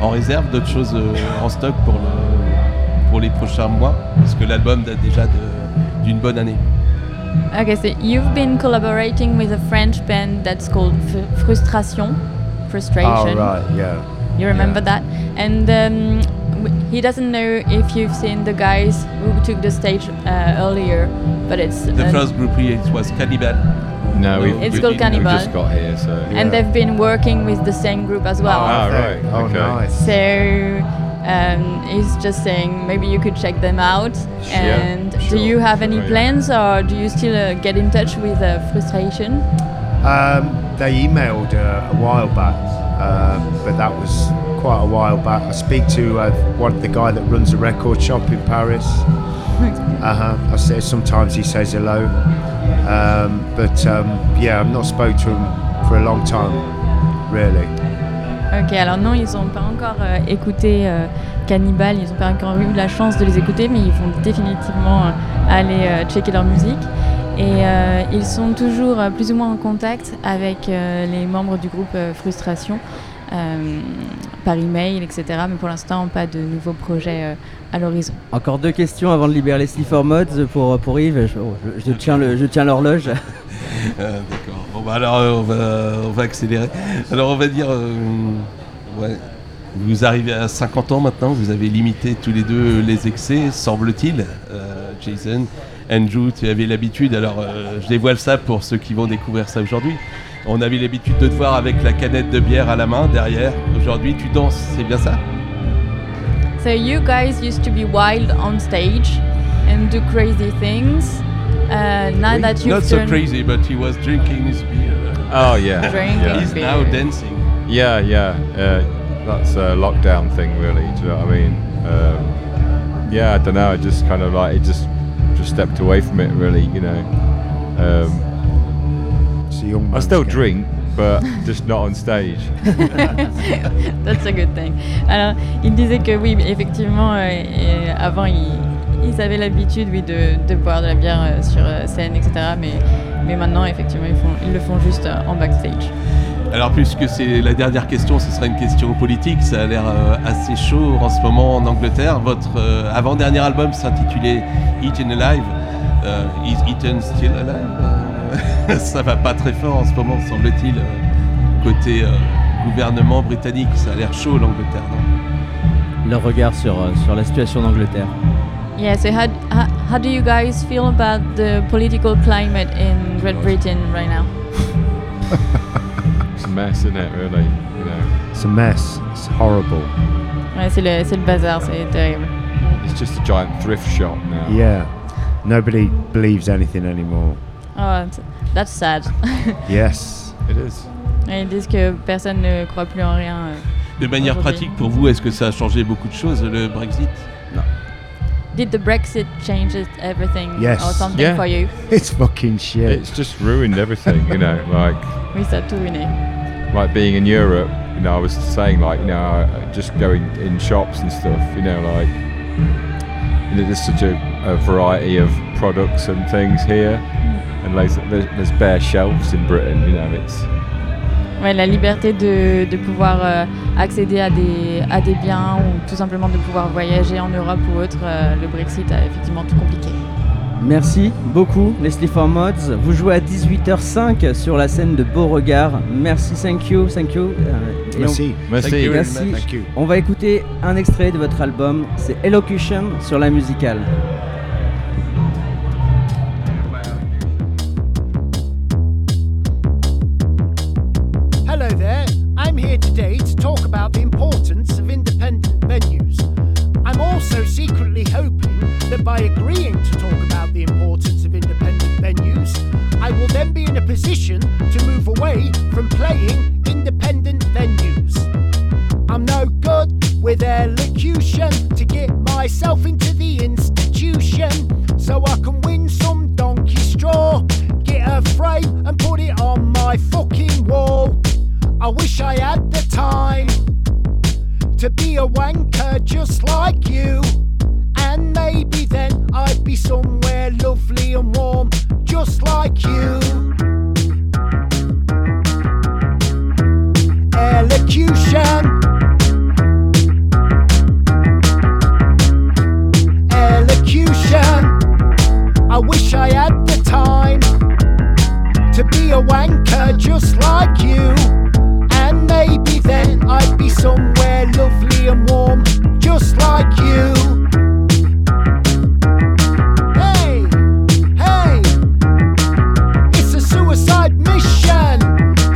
en réserve, d'autres choses euh, en stock pour, le, pour les prochains mois, parce que l'album date déjà de- d'une bonne année. Okay, so you've been collaborating with a French band that's called F- Frustration. Frustration. Oh right, yeah. You remember that? And um, he doesn't know if you've seen the guys who took the stage uh, earlier, but it's The first group here it was Cannibal. No, we've, It's we- called we've Cannibal. just got here, so. and they've been working with the same group as well. Ah, right. Oh okay. nice. So um, he's just saying maybe you could check them out. Yeah, and do you have any Oh, plans, or do you still uh, get in touch with uh, Frustration? Um, they emailed uh, a while back, uh, but that was quite a while back. I speak to uh, one the guy that runs a record shop in Paris. Uh huh. I say sometimes he says hello, um, but um, yeah, I've not spoke to him for a long time, really. Ok, alors non, ils n'ont pas encore euh, écouté euh, Cannibal, ils n'ont pas encore eu la chance de les écouter, mais ils vont définitivement euh, aller checker leur musique. Et ils sont toujours plus ou moins en contact avec les membres du groupe Frustration, euh, par email, etc. Mais pour l'instant, pas de nouveaux projets euh, à l'horizon. Encore deux questions avant de libérer les Sniffer Mods pour, pour Yves. Je, oh, je- je tiens le- je tiens l'horloge. Euh, D'accord. Bon, bah alors, euh, on va, on va accélérer. Alors, on va dire. euh, ouais. Vous arrivez à 50 ans maintenant, vous avez limité tous les deux les excès, semble-t-il. Euh, Jason, Andrew, tu avais l'habitude, alors euh, je dévoile ça pour ceux qui vont découvrir ça aujourd'hui. On avait l'habitude de te voir avec la canette de bière à la main derrière. Aujourd'hui, tu danses, c'est bien ça? So you guys used to be wild on stage and do crazy things. Uh, now that you've Not so crazy, but he was drinking his beer. Oh, yeah. Drinking yeah. He's beer. now dancing. Yeah, yeah. Uh, that's a lockdown thing, really. Do you know what I mean? Um, yeah, I don't know. I just kind of like it. Just just stepped away from it, really. You know. Um, a young I man's still game. drink, but just not on stage. That's a good thing. Alors, il disait que oui, effectivement, euh, avant, il, ils avaient l'habitude, oui, de, de boire de la bière euh, sur euh, scène, etc. Mais, mais maintenant, effectivement, ils, font, ils le font juste euh, en backstage. Alors puisque c'est la dernière question, ce sera une question politique. Ça a l'air euh, assez chaud en ce moment en Angleterre. Votre euh, avant-dernier album s'intitulait Eaten Alive. Euh, Is Eaten Still Alive? Ça va pas très fort en ce moment, semble-t-il, euh, côté euh, gouvernement britannique. Ça a l'air chaud l'Angleterre, non? Leur regard sur, euh, sur la situation d'Angleterre. Yeah, so how, how, how do you guys feel about the political climate in Great Britain right now? It's a mess, isn't it? Really, you know. It's a mess. It's horrible. Ouais, c'est le, c'est le bazar, c'est terrible. It's just a giant thrift shop now. Yeah. Nobody believes anything anymore. Oh, that's sad. Yes. It is. Et Ils disent que personne ne croit plus en rien. euh. De manière Aujourd'hui. pratique pour vous, est-ce que ça a changé beaucoup de choses le Brexit Did the Brexit change everything Yes. or something Yeah. for you? It's fucking shit. It's just ruined everything, you know. Like, Oui, ça a tout ruiné. like being in Europe. You know, I was saying like, you know, uh, just going in shops and stuff. You know, like, you know, there's such a, a variety of products and things here, mm. And like, there's, there's bare shelves in Britain. You know, it's Ouais, la liberté de, de pouvoir euh, accéder à des, à des biens ou tout simplement de pouvoir voyager en Europe ou autre, euh, le Brexit a effectivement tout compliqué. Merci beaucoup, Leslie for Mods. Vous jouez à 18h05 sur la scène de Beauregard. Merci, thank you, thank you. Euh, on- Merci. Merci. Merci. Thank you. On va écouter un extrait de votre album, c'est Elocution sur la musicale. My fucking wall. I wish I had the time to be a wanker just like you. And maybe then I'd be somewhere lovely and warm just like you. Elocution. Just like you. And maybe then I'd be somewhere lovely and warm just like you. Hey, hey, it's a suicide mission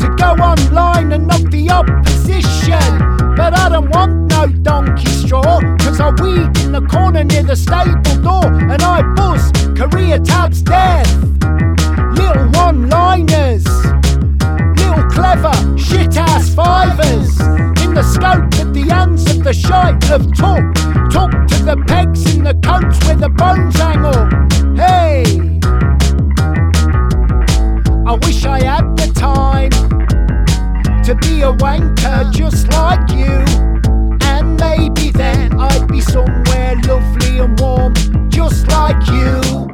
to go online and knock the opposition. But I don't want no donkey straw, cause I weed in the corner near the stable door and I buzz career tabs death. Fivers. In the scope that the ends of the shite have took, took to the pegs in the coats where the bones hang up. Hey, I wish I had the time to be a wanker just like you. And maybe then I'd be somewhere lovely and warm just like you.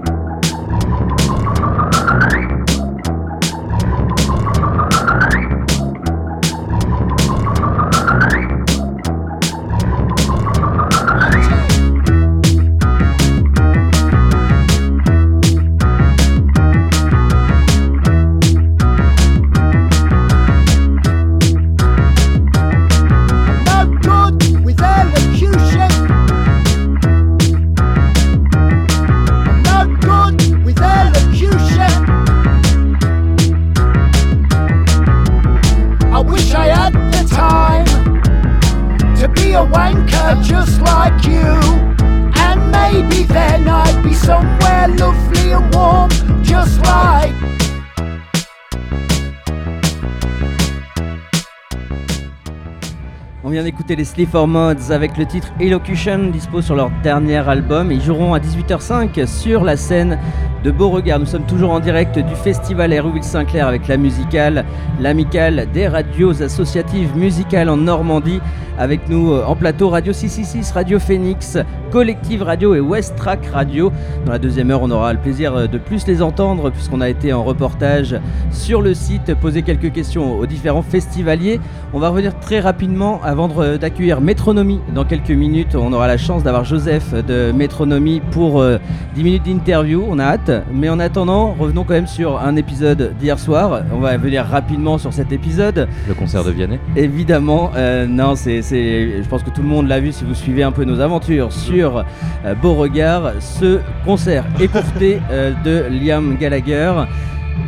D'écouter les Sleeper Mods avec le titre Elocution, dispo sur leur dernier album. Ils joueront à 18h05 sur la scène de Beauregard. Nous sommes toujours en direct du festival Hérouville Saint-Clair avec la musicale, l'amicale des radios associatives musicales en Normandie. Avec nous euh, en plateau Radio 666, Radio Phoenix, Collective Radio et West Track Radio. Dans la deuxième heure, on aura le plaisir euh, de plus les entendre puisqu'on a été en reportage sur le site, poser quelques questions aux différents festivaliers. On va revenir très rapidement avant de- d'accueillir Métronomie. Dans quelques minutes, on aura la chance d'avoir Joseph de Métronomie pour euh, 10 minutes d'interview. On a hâte. Mais en attendant, revenons quand même sur un épisode d'hier soir. On va venir rapidement sur cet épisode. Le concert de Vianney Évidemment, euh, non, c'est, je pense que tout le monde l'a vu si vous suivez un peu nos aventures sur euh, Beauregard. Ce concert écourté euh, de Liam Gallagher.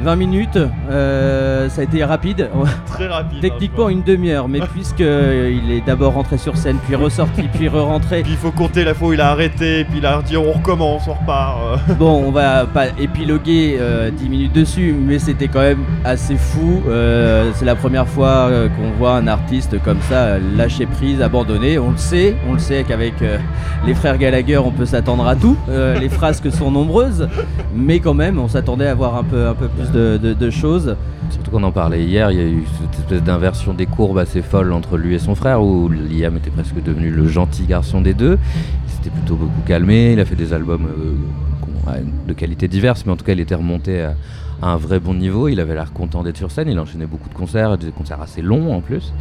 20 minutes, euh, ça a été rapide. Très rapide. Techniquement une demi-heure, mais puisqu'il est d'abord rentré sur scène, puis ressorti, puis re-rentré. Puis il faut compter la fois où il a arrêté, puis il a dit on recommence, on repart. euh. Bon, on va pas épiloguer euh, 10 minutes dessus, mais c'était quand même assez fou. Euh, c'est la première fois euh, qu'on voit un artiste comme ça euh, lâcher prise, abandonner. On le sait, on le sait qu'avec euh, les frères Gallagher, on peut s'attendre à tout. Euh, les frasques sont nombreuses, mais quand même, on s'attendait à voir un peu, un peu de, choses. Surtout qu'on en parlait hier, il y a eu cette espèce d'inversion des courbes assez folle entre lui et son frère, où Liam était presque devenu le gentil garçon des deux. Il s'était plutôt beaucoup calmé, il a fait des albums euh, de qualité diverse, mais en tout cas il était remonté à, un vrai bon niveau, il avait l'air content d'être sur scène, il enchaînait beaucoup de concerts, des concerts assez longs en plus.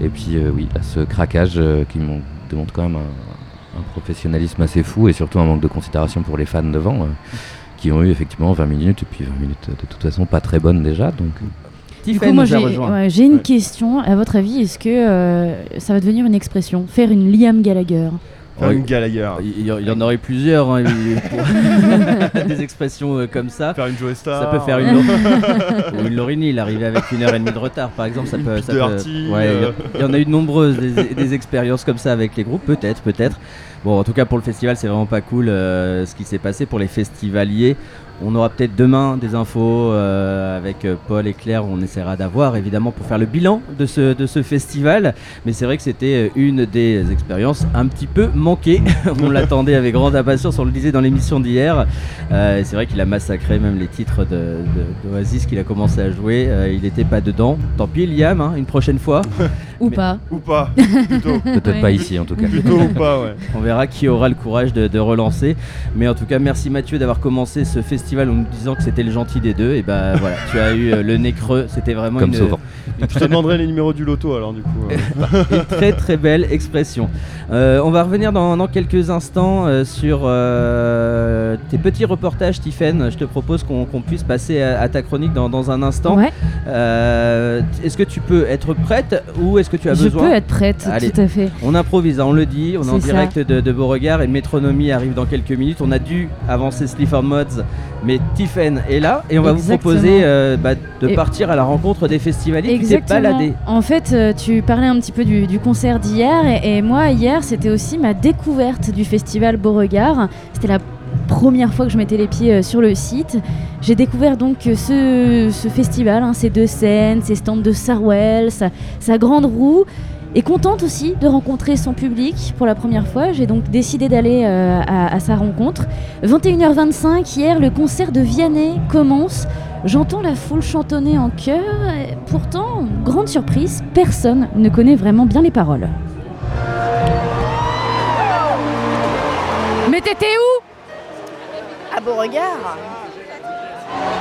Et puis euh, oui, là, ce craquage euh, qui mon- démontre quand même un professionnalisme assez fou et surtout un manque de considération pour les fans devant. Euh, qui ont eu effectivement 20 minutes et puis 20 minutes euh, de toute façon pas très bonnes déjà donc Du coup, moi, j'ai ouais, une question. À votre avis, est-ce que euh, ça va devenir une expression Faire une Liam Gallagher? Faire une Gallagher. Il y, il y en aurait plusieurs, hein, des expressions euh, comme ça. Faire une Joe Star. Ça peut faire une, Ou une Lorini, il arrivait avec une heure et demie de retard, par exemple. Ça Une peut, ça peut- ouais, il y a- euh. il y en a eu de nombreuses des, des expériences comme ça avec les groupes, peut-être, peut-être. Bon, en tout cas pour le festival, c'est vraiment pas cool euh, ce qui s'est passé pour les festivaliers. On aura peut-être demain des infos euh, avec euh, Paul et Claire, on essaiera d'avoir évidemment pour faire le bilan de ce, de ce festival. Mais c'est vrai que c'était euh, une des expériences un petit peu manquées. on l'attendait avec grande impatience, on le disait dans l'émission d'hier. Euh, c'est vrai qu'il a massacré même les titres de, de- d'Oasis qu'il a commencé à jouer. Euh, il n'était pas dedans. Tant pis, Liam, hein, une prochaine fois. Ou pas. Ou pas, peut-être Ouais. pas ici en tout cas Plutôt ou pas, ouais. On verra qui aura le courage de, de relancer. Mais en tout cas, merci Mathieu d'avoir commencé ce festival en nous disant que c'était le gentil des deux. Et bah voilà, tu as eu euh, le nez creux. C'était vraiment Comme une, souvent. Je te demanderai les numéros du loto alors du coup. euh. une très très belle expression. Euh, on va revenir dans, dans quelques instants euh, sur euh, tes petits reportages, Tiffen. Je te propose qu'on puisse passer à, à ta chronique dans, dans un instant. Ouais. Euh, est-ce que tu peux être prête ou est-ce que tu as Je besoin peux être prête, Allez. tout à fait. On improvise, hein, on le dit, on est, en ça. direct de, de Beauregard et Métronomie arrive dans quelques minutes. On a dû avancer Sleaford Mods, mais Tiffen est là et on va Exactement. vous proposer euh, bah, de Et- partir à la rencontre des festivaliers qui s'est baladé. En fait, euh, tu parlais un petit peu du, du concert d'hier et, et moi hier c'était aussi ma découverte du festival Beauregard. C'était la première fois que je mettais les pieds euh, sur le site. J'ai découvert donc ce, ce festival, hein, ces deux scènes, ces stands de Sarwell, sa, sa grande roue. Et contente aussi de rencontrer son public pour la première fois. J'ai donc décidé d'aller euh, à, à sa rencontre. 21h25, hier, le concert de Vianney commence. J'entends la foule chantonner en chœur. et pourtant, grande surprise, personne ne connaît vraiment bien les paroles. Mais t'étais où? À Beauregard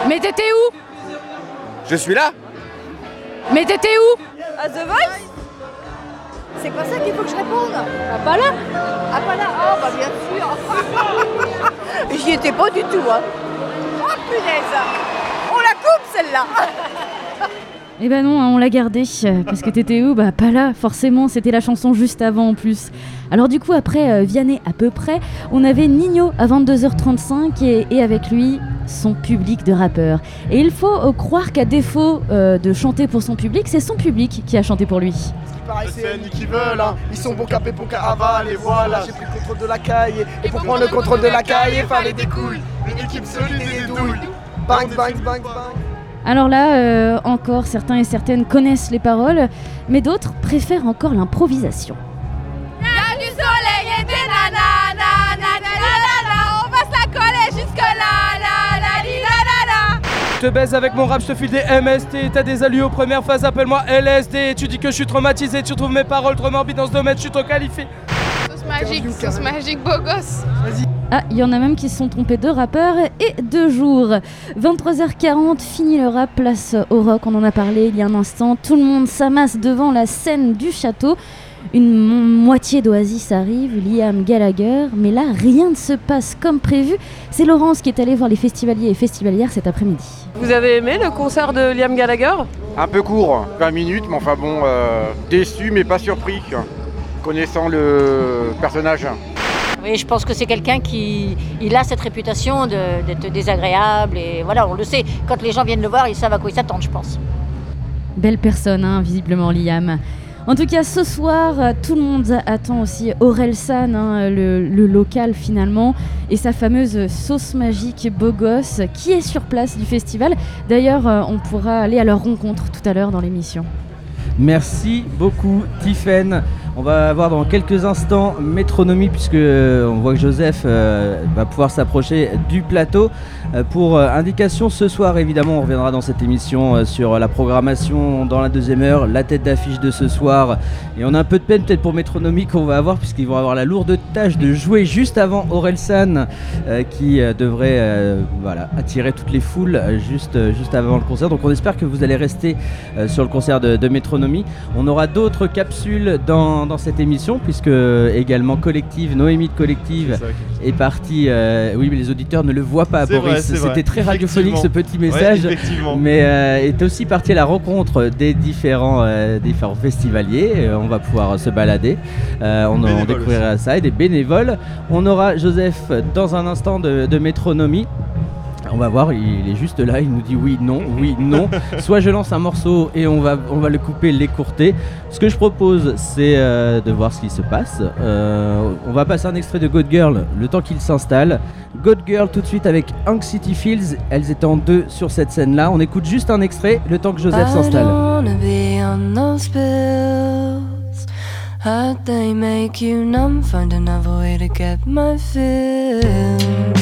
Mais t'étais où? Je suis là Mais t'étais où? À The Voice C'est pas ça qu'il faut que je réponde. Ah, pas là. Ah, pas là. Oh, bah bien sûr. J'y étais pas du tout, hein. Oh, punaise. On la coupe, celle-là Eh ben non, hein, on l'a gardé. euh, Parce que t'étais où? Bah pas là, forcément, c'était la chanson juste avant en plus. Alors du coup, après euh, Vianney à peu près, on avait Nino à 22h35 et, et avec lui son public de rappeurs. Et il faut euh, croire qu'à défaut euh, de chanter pour son public, c'est son public qui a chanté pour lui. C'est qui veulent, hein. ils sont bons capés pour caraval, et voilà, j'ai pris le contrôle de la caille, et pour prendre le contrôle de la caille, il fallait des couilles, une équipe solide et des douilles. Bang, bang, bang, bang. Alors là, euh, encore, certains et certaines connaissent les paroles, mais d'autres préfèrent encore l'improvisation. Y'a du soleil et des nanas, nanas, nanas, nanas, on va se la coller jusque là, là, là, je te baise avec mon rap, je te file des MST. T'as des alus aux premières phases, appelle-moi LSD. Tu dis que je suis traumatisé, tu trouves mes paroles trop morbides dans ce domaine, je suis trop qualifié. Magique, sauce magique, beau gosse. Ah, il y en a même qui se sont trompés de rappeurs et de jours. 23h40, fini le rap, place au rock, on en a parlé il y a un instant. Tout le monde s'amasse devant la scène du château. Une mo- moitié d'Oasis arrive, Liam Gallagher, mais là rien ne se passe comme prévu. C'est Laurence qui est allée voir les festivaliers et festivalières cet après-midi. Vous avez aimé le concert de Liam Gallagher? Un peu court, 20 minutes, mais enfin bon, euh, déçu mais pas surpris, connaissant le personnage. Oui, je pense que c'est quelqu'un qui il a cette réputation d'être désagréable et voilà, on le sait. Quand les gens viennent le voir, ils savent à quoi ils s'attendent, je pense. Belle personne, hein, visiblement, Liam. En tout cas, ce soir, tout le monde attend aussi Aurel San, hein, le, le local finalement, et sa fameuse sauce magique beau gosse qui est sur place du festival. D'ailleurs, euh, on pourra aller à leur rencontre tout à l'heure dans l'émission. Merci beaucoup, Tiffen. On va avoir dans quelques instants Métronomie, puisque euh, on voit que Joseph euh, va pouvoir s'approcher du plateau. Euh, pour euh, indication, ce soir, évidemment, on reviendra dans cette émission euh, sur la programmation dans la deuxième heure, la tête d'affiche de ce soir. Et on a un peu de peine peut-être pour Métronomie qu'on va avoir, puisqu'ils vont avoir la lourde tâche de jouer juste avant Orelsan, qui devrait voilà, attirer toutes les foules juste, juste avant le concert. Donc on espère que vous allez rester sur le concert de, de Métronomie. On aura d'autres capsules dans, dans cette émission, puisque également Collective, Noémie de Collective C'est ça, est partie. euh, oui, mais les auditeurs ne le voient pas, Boris. vrai. C'était très radiophonique ce petit message. mais euh, est aussi partie à la rencontre des différents, euh, différents festivaliers. Euh, on va pouvoir se balader. On, découvrira ça et des bénévoles. On aura Joseph dans un instant de, de métronomie. On va voir, il est juste là, il nous dit oui, non, oui, non. Soit je lance un morceau et on va, on va le couper, l'écourter. Ce que je propose, c'est euh, de voir ce qui se passe. Euh, on va passer un extrait de God Girl le temps qu'il s'installe. God Girl tout de suite avec Anxiety Fields. Elles étaient en deux sur cette scène-là. On écoute juste un extrait le temps que Joseph s'installe. don't wanna be on those pills. How'd they make you numb? Find another way to get my fill.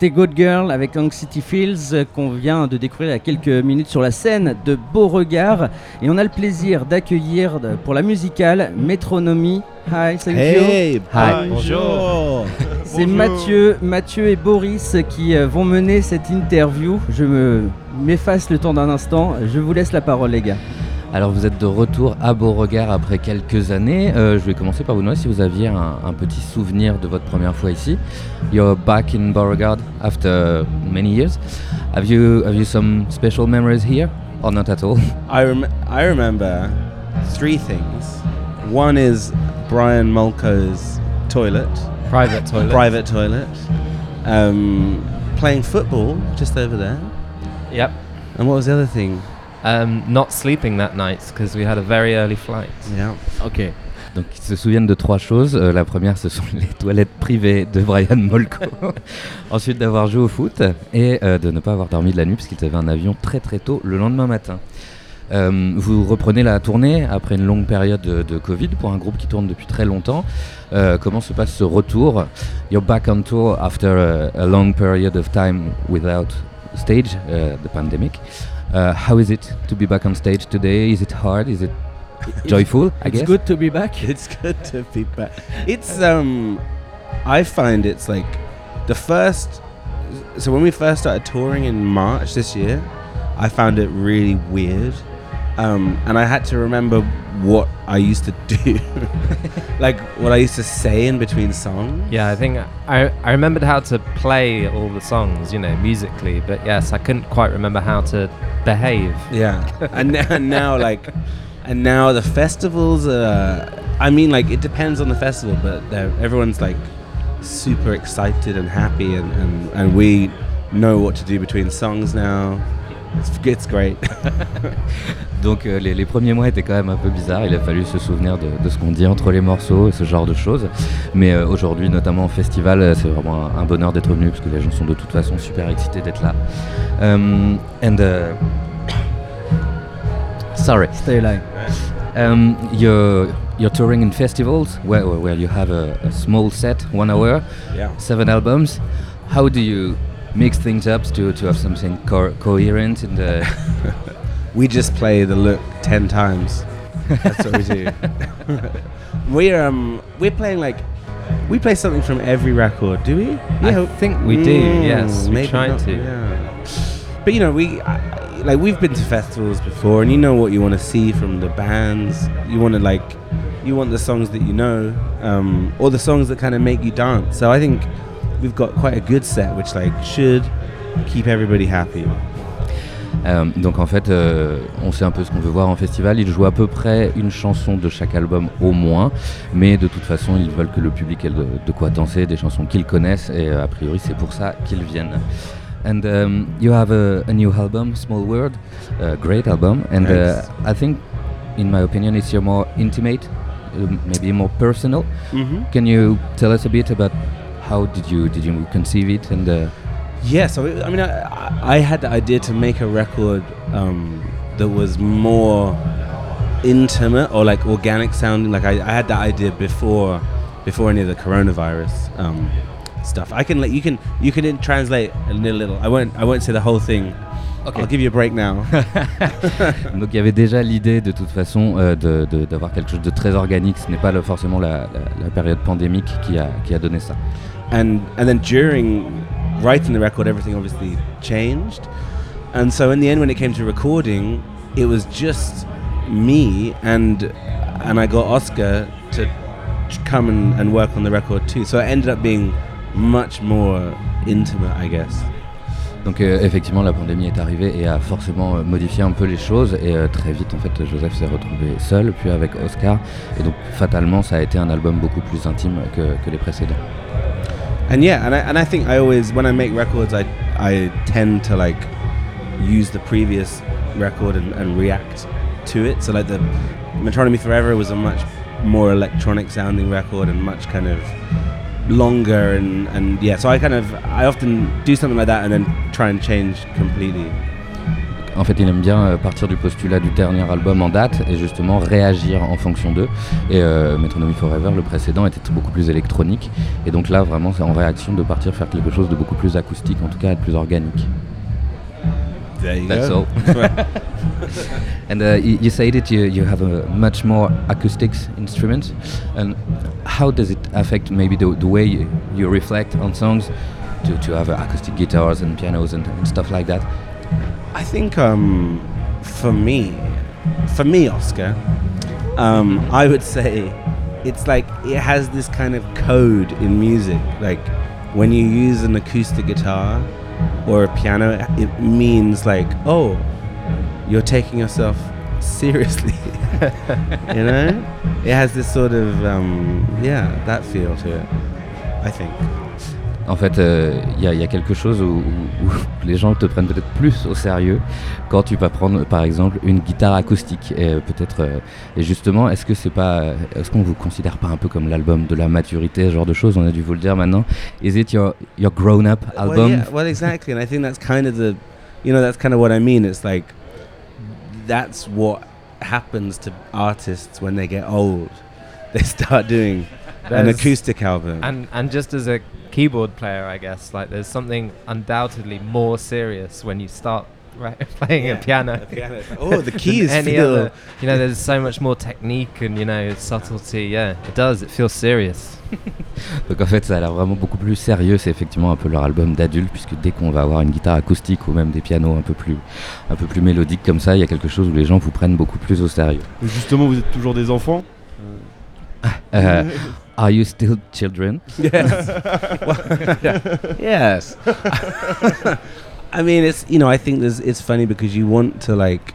C'était God Girl avec Anxiety Fields euh, qu'on vient de découvrir il y a quelques minutes sur la scène de Beauregard. Et on a le plaisir d'accueillir pour la musicale Métronomie. Hi, thank Hey, you. bonjour. C'est. Mathieu, Mathieu et Boris qui euh, vont mener cette interview. Je me m'efface le temps d'un instant. Je vous laisse la parole, les gars. Alors vous êtes de retour à Beauregard après quelques années. Euh, je vais commencer par vous demander si vous aviez un, un petit souvenir de votre première fois ici. You're back in Beauregard after many years. Have you have you some special memories here? Or not at all? I, rem- I remember three things. One is Brian Mulco's toilet. Private toilet. Private toilet. Um, playing football just over there. Yep. And what was the other thing? Um, not sleeping that night because we had a very early flight. Yeah. Ok. Donc ils se souviennent de trois choses. Euh, la première, ce sont les toilettes privées de Brian Molko. Ensuite, d'avoir joué au foot et euh, de ne pas avoir dormi de la nuit parce qu'ils avaient un avion très très tôt le lendemain matin. Euh, vous reprenez la tournée après une longue période de, de Covid pour un groupe qui tourne depuis très longtemps. Euh, comment se passe ce retour? You're back on tour after a, a long period of time without stage, uh, the pandemic. Uh, how is it to be back on stage today? Is it hard? Is it joyful? I It's guess. good to be back. It's good to be back. It's um, I find it's like the first. So when we first started touring in March this year, I found it really weird, um, and I had to remember what I used to do, like what I used to say in between songs. Yeah, I think I, I remembered how to play all the songs, you know, musically, but yes, I couldn't quite remember how to behave. Yeah, and, and now like, and now the festivals. Uh, I mean, like it depends on the festival, but everyone's like super excited and happy, and, and, and we know what to do between songs now. It's, great. Donc euh, les, les premiers mois étaient quand même un peu bizarres, il a fallu se souvenir de, de ce qu'on dit entre les morceaux et ce genre de choses. Mais euh, aujourd'hui, notamment en festival, euh, c'est vraiment un, un bonheur d'être venu parce que les gens sont de toute façon super excités d'être là. Um, and uh, sorry, stay alive. Um, you're you're touring in festivals where where- where you have a, a small set, one hour, Yeah. seven albums. How do you mix things up to to have something co- coherent in the we just play the look ten times. That's what we do. we're um we're playing like we play something from every record, do we? I think we do, yes, we try to. Yeah. But you know, we I- like we've been to festivals before, and you know what you want to see from the bands. You want to like you want the songs that you know, um, or the songs that kind of make you dance. So I think we've got quite a good set, which like should keep everybody happy. Euh, donc en fait, euh, on sait un peu ce qu'on veut voir en festival. Ils jouent à peu près une chanson de chaque album au moins, mais de toute façon, ils veulent que le public ait de, de quoi danser, des chansons qu'ils connaissent, et euh, a priori, c'est pour ça qu'ils viennent. And um, you have a, a new album, Small World, a great album, and uh. I think, in my opinion, it's your more intimate, um, maybe more personal. Mhm. Can you tell us a bit about how did you did you conceive it and uh, Yeah, so it, I mean, I, I- had the idea to make a record um, that was more intimate or like organic sounding. Like I, I had that idea before, before any of the coronavirus um, stuff. I can let you can you can translate a little. I won't I won't say the whole thing. I'll give you a break now. Donc il y avait déjà l'idée de toute façon euh, de- de- d'avoir quelque chose de très organique. Ce n'est pas le- forcément la, la- la période pandémique qui a, qui a donné ça. And and then during writing the record everything obviously changed. And so in the end when it came to recording it was just me and and i got oscar to come and, and work on the record too. So it ended up being much more intimate i guess. Donc euh, effectivement la pandémie est arrivée et a forcément euh, modifié un peu les choses. Et euh, très vite en fait Joseph s'est retrouvé seul puis avec Oscar. Et donc fatalement ça a été un album beaucoup plus intime que, que les précédents. And yeah and I, and I think i always when i make records i i tend to like use the previous record and, and react to it. So like the metronomy forever was a much more electronic sounding record and much kind of longer and and yeah so i kind of i often do something like that and then try and change completely En fait, il aime bien euh, partir du postulat du dernier album en date et justement réagir en fonction d'eux. Et euh, Metronomy Forever, le précédent, était beaucoup plus électronique. Et donc là, vraiment, c'est en réaction de partir faire quelque chose de beaucoup plus acoustique, en tout cas, de plus organique. That's all. and uh, you, you say that you, you have a much more acoustic instruments. And how does it affect maybe the, the way you, you reflect on songs? To, to have uh, acoustic guitars and pianos and, and stuff like that? I think um, for me, for me, Oscar, um, I would say it's like it has this kind of code in music. Like when you use an acoustic guitar or a piano, it means like, oh, you're taking yourself seriously. you know, it has this sort of um, yeah, that feel to it. I think. En fait, euh, il y, a- il y a quelque chose où, où- où les gens te prennent peut-être plus au sérieux quand tu vas prendre, par exemple, une guitare acoustique. Et euh, peut-être. euh, et justement, est-ce que c'est pas, est-ce qu'on vous considère pas un peu comme l'album de la maturité, ce genre de choses? On a dû vous le dire maintenant. Is it your your grown-up album Well, yeah, well, exactly, and I think that's kind of the, you know, that's kind of what I mean. It's like that's what happens to artists when they get old. They start doing an acoustic album. And and just as a keyboard player, I guess like there's something undoubtedly more serious when you start right, playing a piano. A piano. Oh, the keys Any feel- other, you know, there's so much more technique and you know subtlety. Yeah, it does. It feels serious. Donc en fait, ça a l'air vraiment beaucoup plus sérieux. C'est effectivement un peu leur album d'adulte, puisque dès qu'on va avoir une guitare acoustique ou même des pianos un peu plus, un peu plus mélodiques comme ça, il y a quelque chose où les gens vous prennent beaucoup plus au sérieux. Justement, vous êtes toujours des enfants? Euh, are you still children? Yes. Yes. I mean, it's you know, I think there's it's funny because you want to like,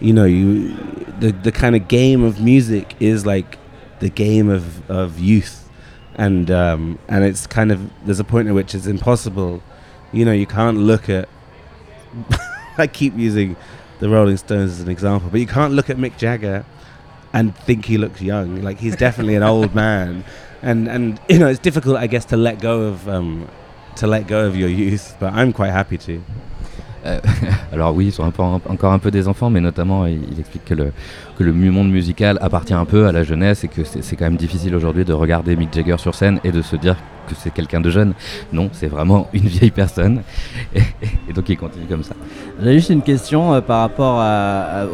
you know, you the the kind of game of music is like the game of of youth, and um and it's kind of there's a point at which it's impossible, you know, you can't look at. I keep using the Rolling Stones as an example, but you can't look at Mick Jagger and think he looks young. Like he's definitely an old man, and and you know it's difficult, I guess, to let go of um, to let go of your youth. But I'm quite happy to. Euh, alors oui, ils sont encore un peu des enfants, mais notamment il, explique que le, monde musical appartient un peu à la jeunesse et que c'est quand même difficile aujourd'hui de regarder Mick Jagger sur scène et de se dire que c'est quelqu'un de jeune. Non, c'est vraiment une vieille personne. Et, donc il continue comme ça. J'ai juste une question euh, par rapport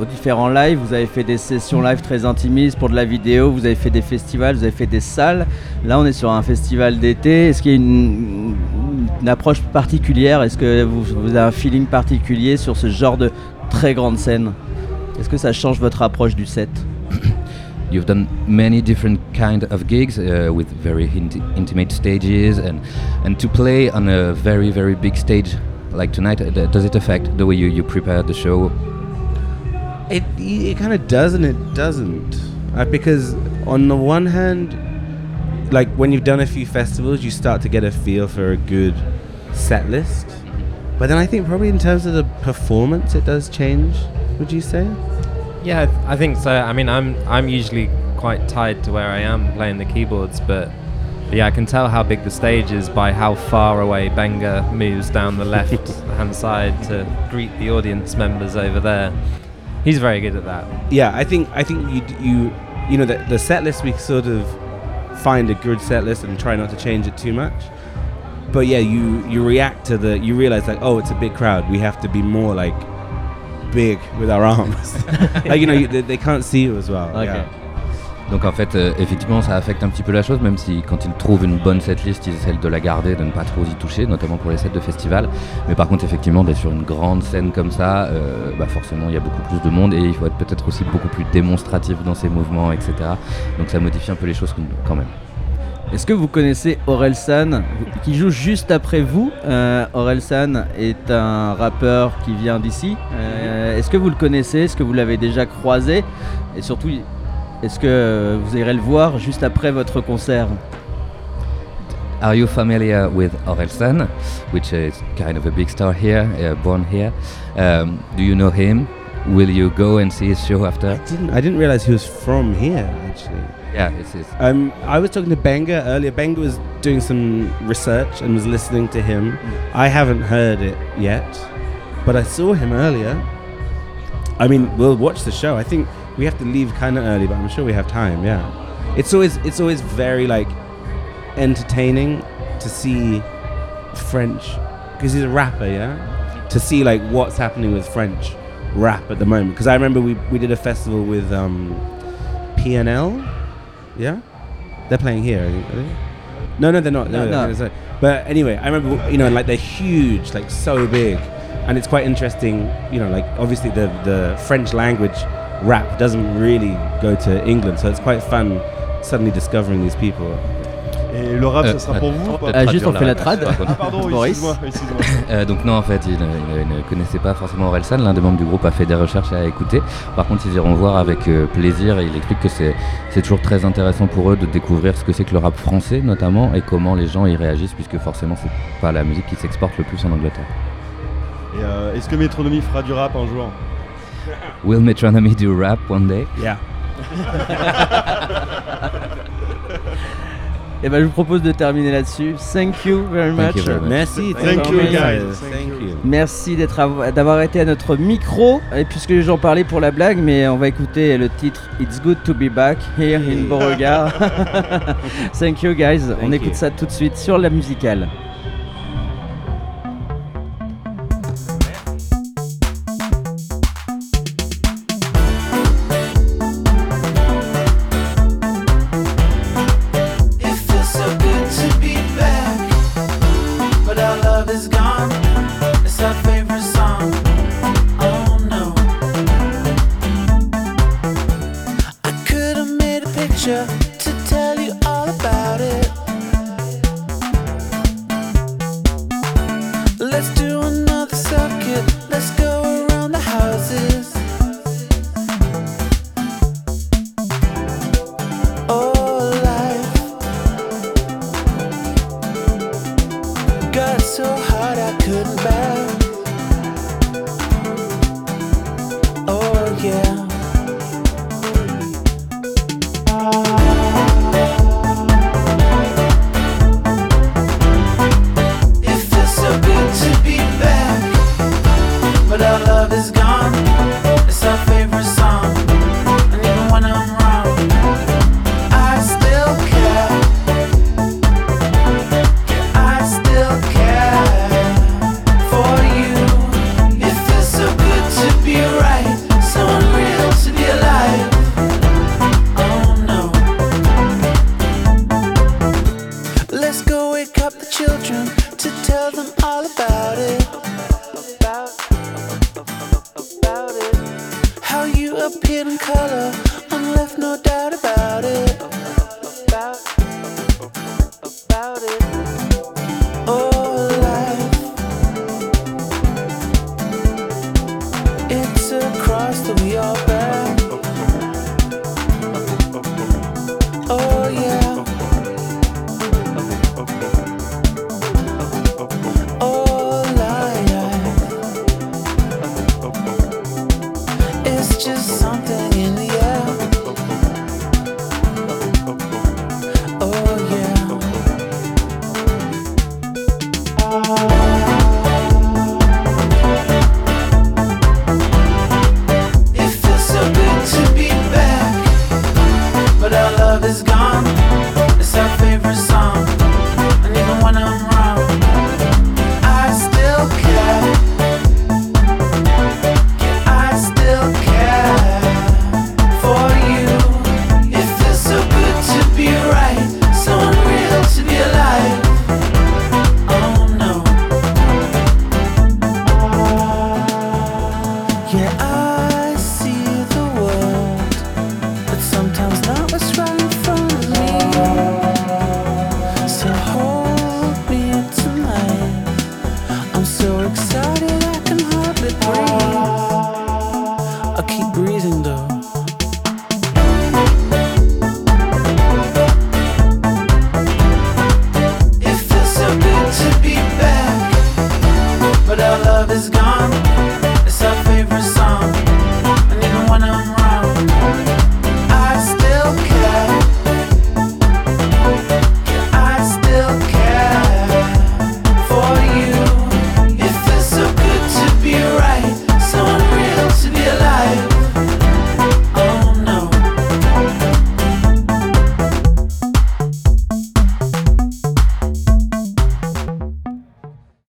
aux différents lives. Vous avez fait des sessions live très intimistes pour de la vidéo, vous avez fait des festivals, vous avez fait des salles. Là, on est sur un festival d'été. Est-ce qu'il y a une, une approche particulière? Est-ce que vous, vous avez un feeling particulier sur ce genre de très grande scène? Est-ce que ça change votre approche du set? You've done many different kind of gigs uh, with very inti- intimate stages, and and to play on a very very big stage like tonight, uh, does it affect the way you, you prepare the show? It it kind of does and it doesn't, uh, because on the one hand, like when you've done a few festivals, you start to get a feel for a good set list. But then I think probably in terms of the performance, it does change. Would you say? Yeah, I think so. I mean, I'm I'm usually quite tied to where I am playing the keyboards, but yeah, I can tell how big the stage is by how far away Benga moves down the left hand side to greet the audience members over there. He's very good at that. yeah, I think I think you you you know the the set list we sort of find a good set list and try not to change it too much. But yeah, you you react to the you realize like oh it's a big crowd we have to be more like big with our arms like you know you, they, they can't see you as well. Yeah. Donc en fait, euh, effectivement, ça affecte un petit peu la chose, même si quand ils trouvent une bonne setlist, ils essaient de la garder, de ne pas trop y toucher, notamment pour les sets de festival. Mais par contre, effectivement, d'être sur une grande scène comme ça, euh, bah forcément, il y a beaucoup plus de monde et il faut être peut-être aussi beaucoup plus démonstratif dans ses mouvements, etc. Donc ça modifie un peu les choses quand même. Est-ce que vous connaissez Orelsan, qui joue juste après vous? Euh, Orelsan est un rappeur qui vient d'ici. Euh, Est-ce que vous le connaissez? Est-ce que vous l'avez déjà croisé? Et surtout, est-ce que vous irez le voir juste après votre concert? Are you familiar with Orelsan, which is kind of a big star here, uh, born here? Um, do you know him? Will you go and see his show after? I didn't. I didn't realize he was from here actually. Yeah, it's, it's Um, I was talking to Benga earlier. Benga was doing some research and was listening to him. I haven't heard it yet, but I saw him earlier. I mean, we'll watch the show. I think we have to leave kind of early, but I'm sure we have time. Yeah, it's always it's always very like entertaining to see French because he's a rapper. Yeah, to see like what's happening with French rap at the moment. Because I remember we we did a festival with um, PNL. Yeah, they're playing here. Are they? No, no, they're not. No, No, no. no. But anyway, I remember you know like they're huge, like so big, and it's quite interesting. You know, like obviously the the French language rap doesn't really go to England, so it's quite fun suddenly discovering these people. Et le rap, Euh, ça sera pour vous ou pas Ah, juste on fait la trad. Ah, pardon, excuse-moi, excuse-moi. Euh, donc non, en fait, ils ne, ils ne connaissaient pas forcément Orelsan. L'un des membres du groupe a fait des recherches et a écouté. Par contre, ils iront voir avec euh, plaisir et il explique que c'est c'est toujours très intéressant pour eux de découvrir ce que c'est que le rap français, notamment, et comment les gens y réagissent, puisque forcément, c'est pas la musique qui s'exporte le plus en Angleterre. Et euh, est-ce que Métronomie fera du rap un jour? Will Metronomy do rap one day? Yeah. Et ben, je vous propose de terminer là-dessus. Thank you very Thank much. you very much. Merci, Thank thank you, you guys. thank you. Merci d'avoir été à notre micro. Et puisque les gens parlaient pour la blague, mais on va écouter le titre It's Good to Be Back Here in Beauregard. Thank you guys. on Thank écoute you. ça tout de suite sur la musicale.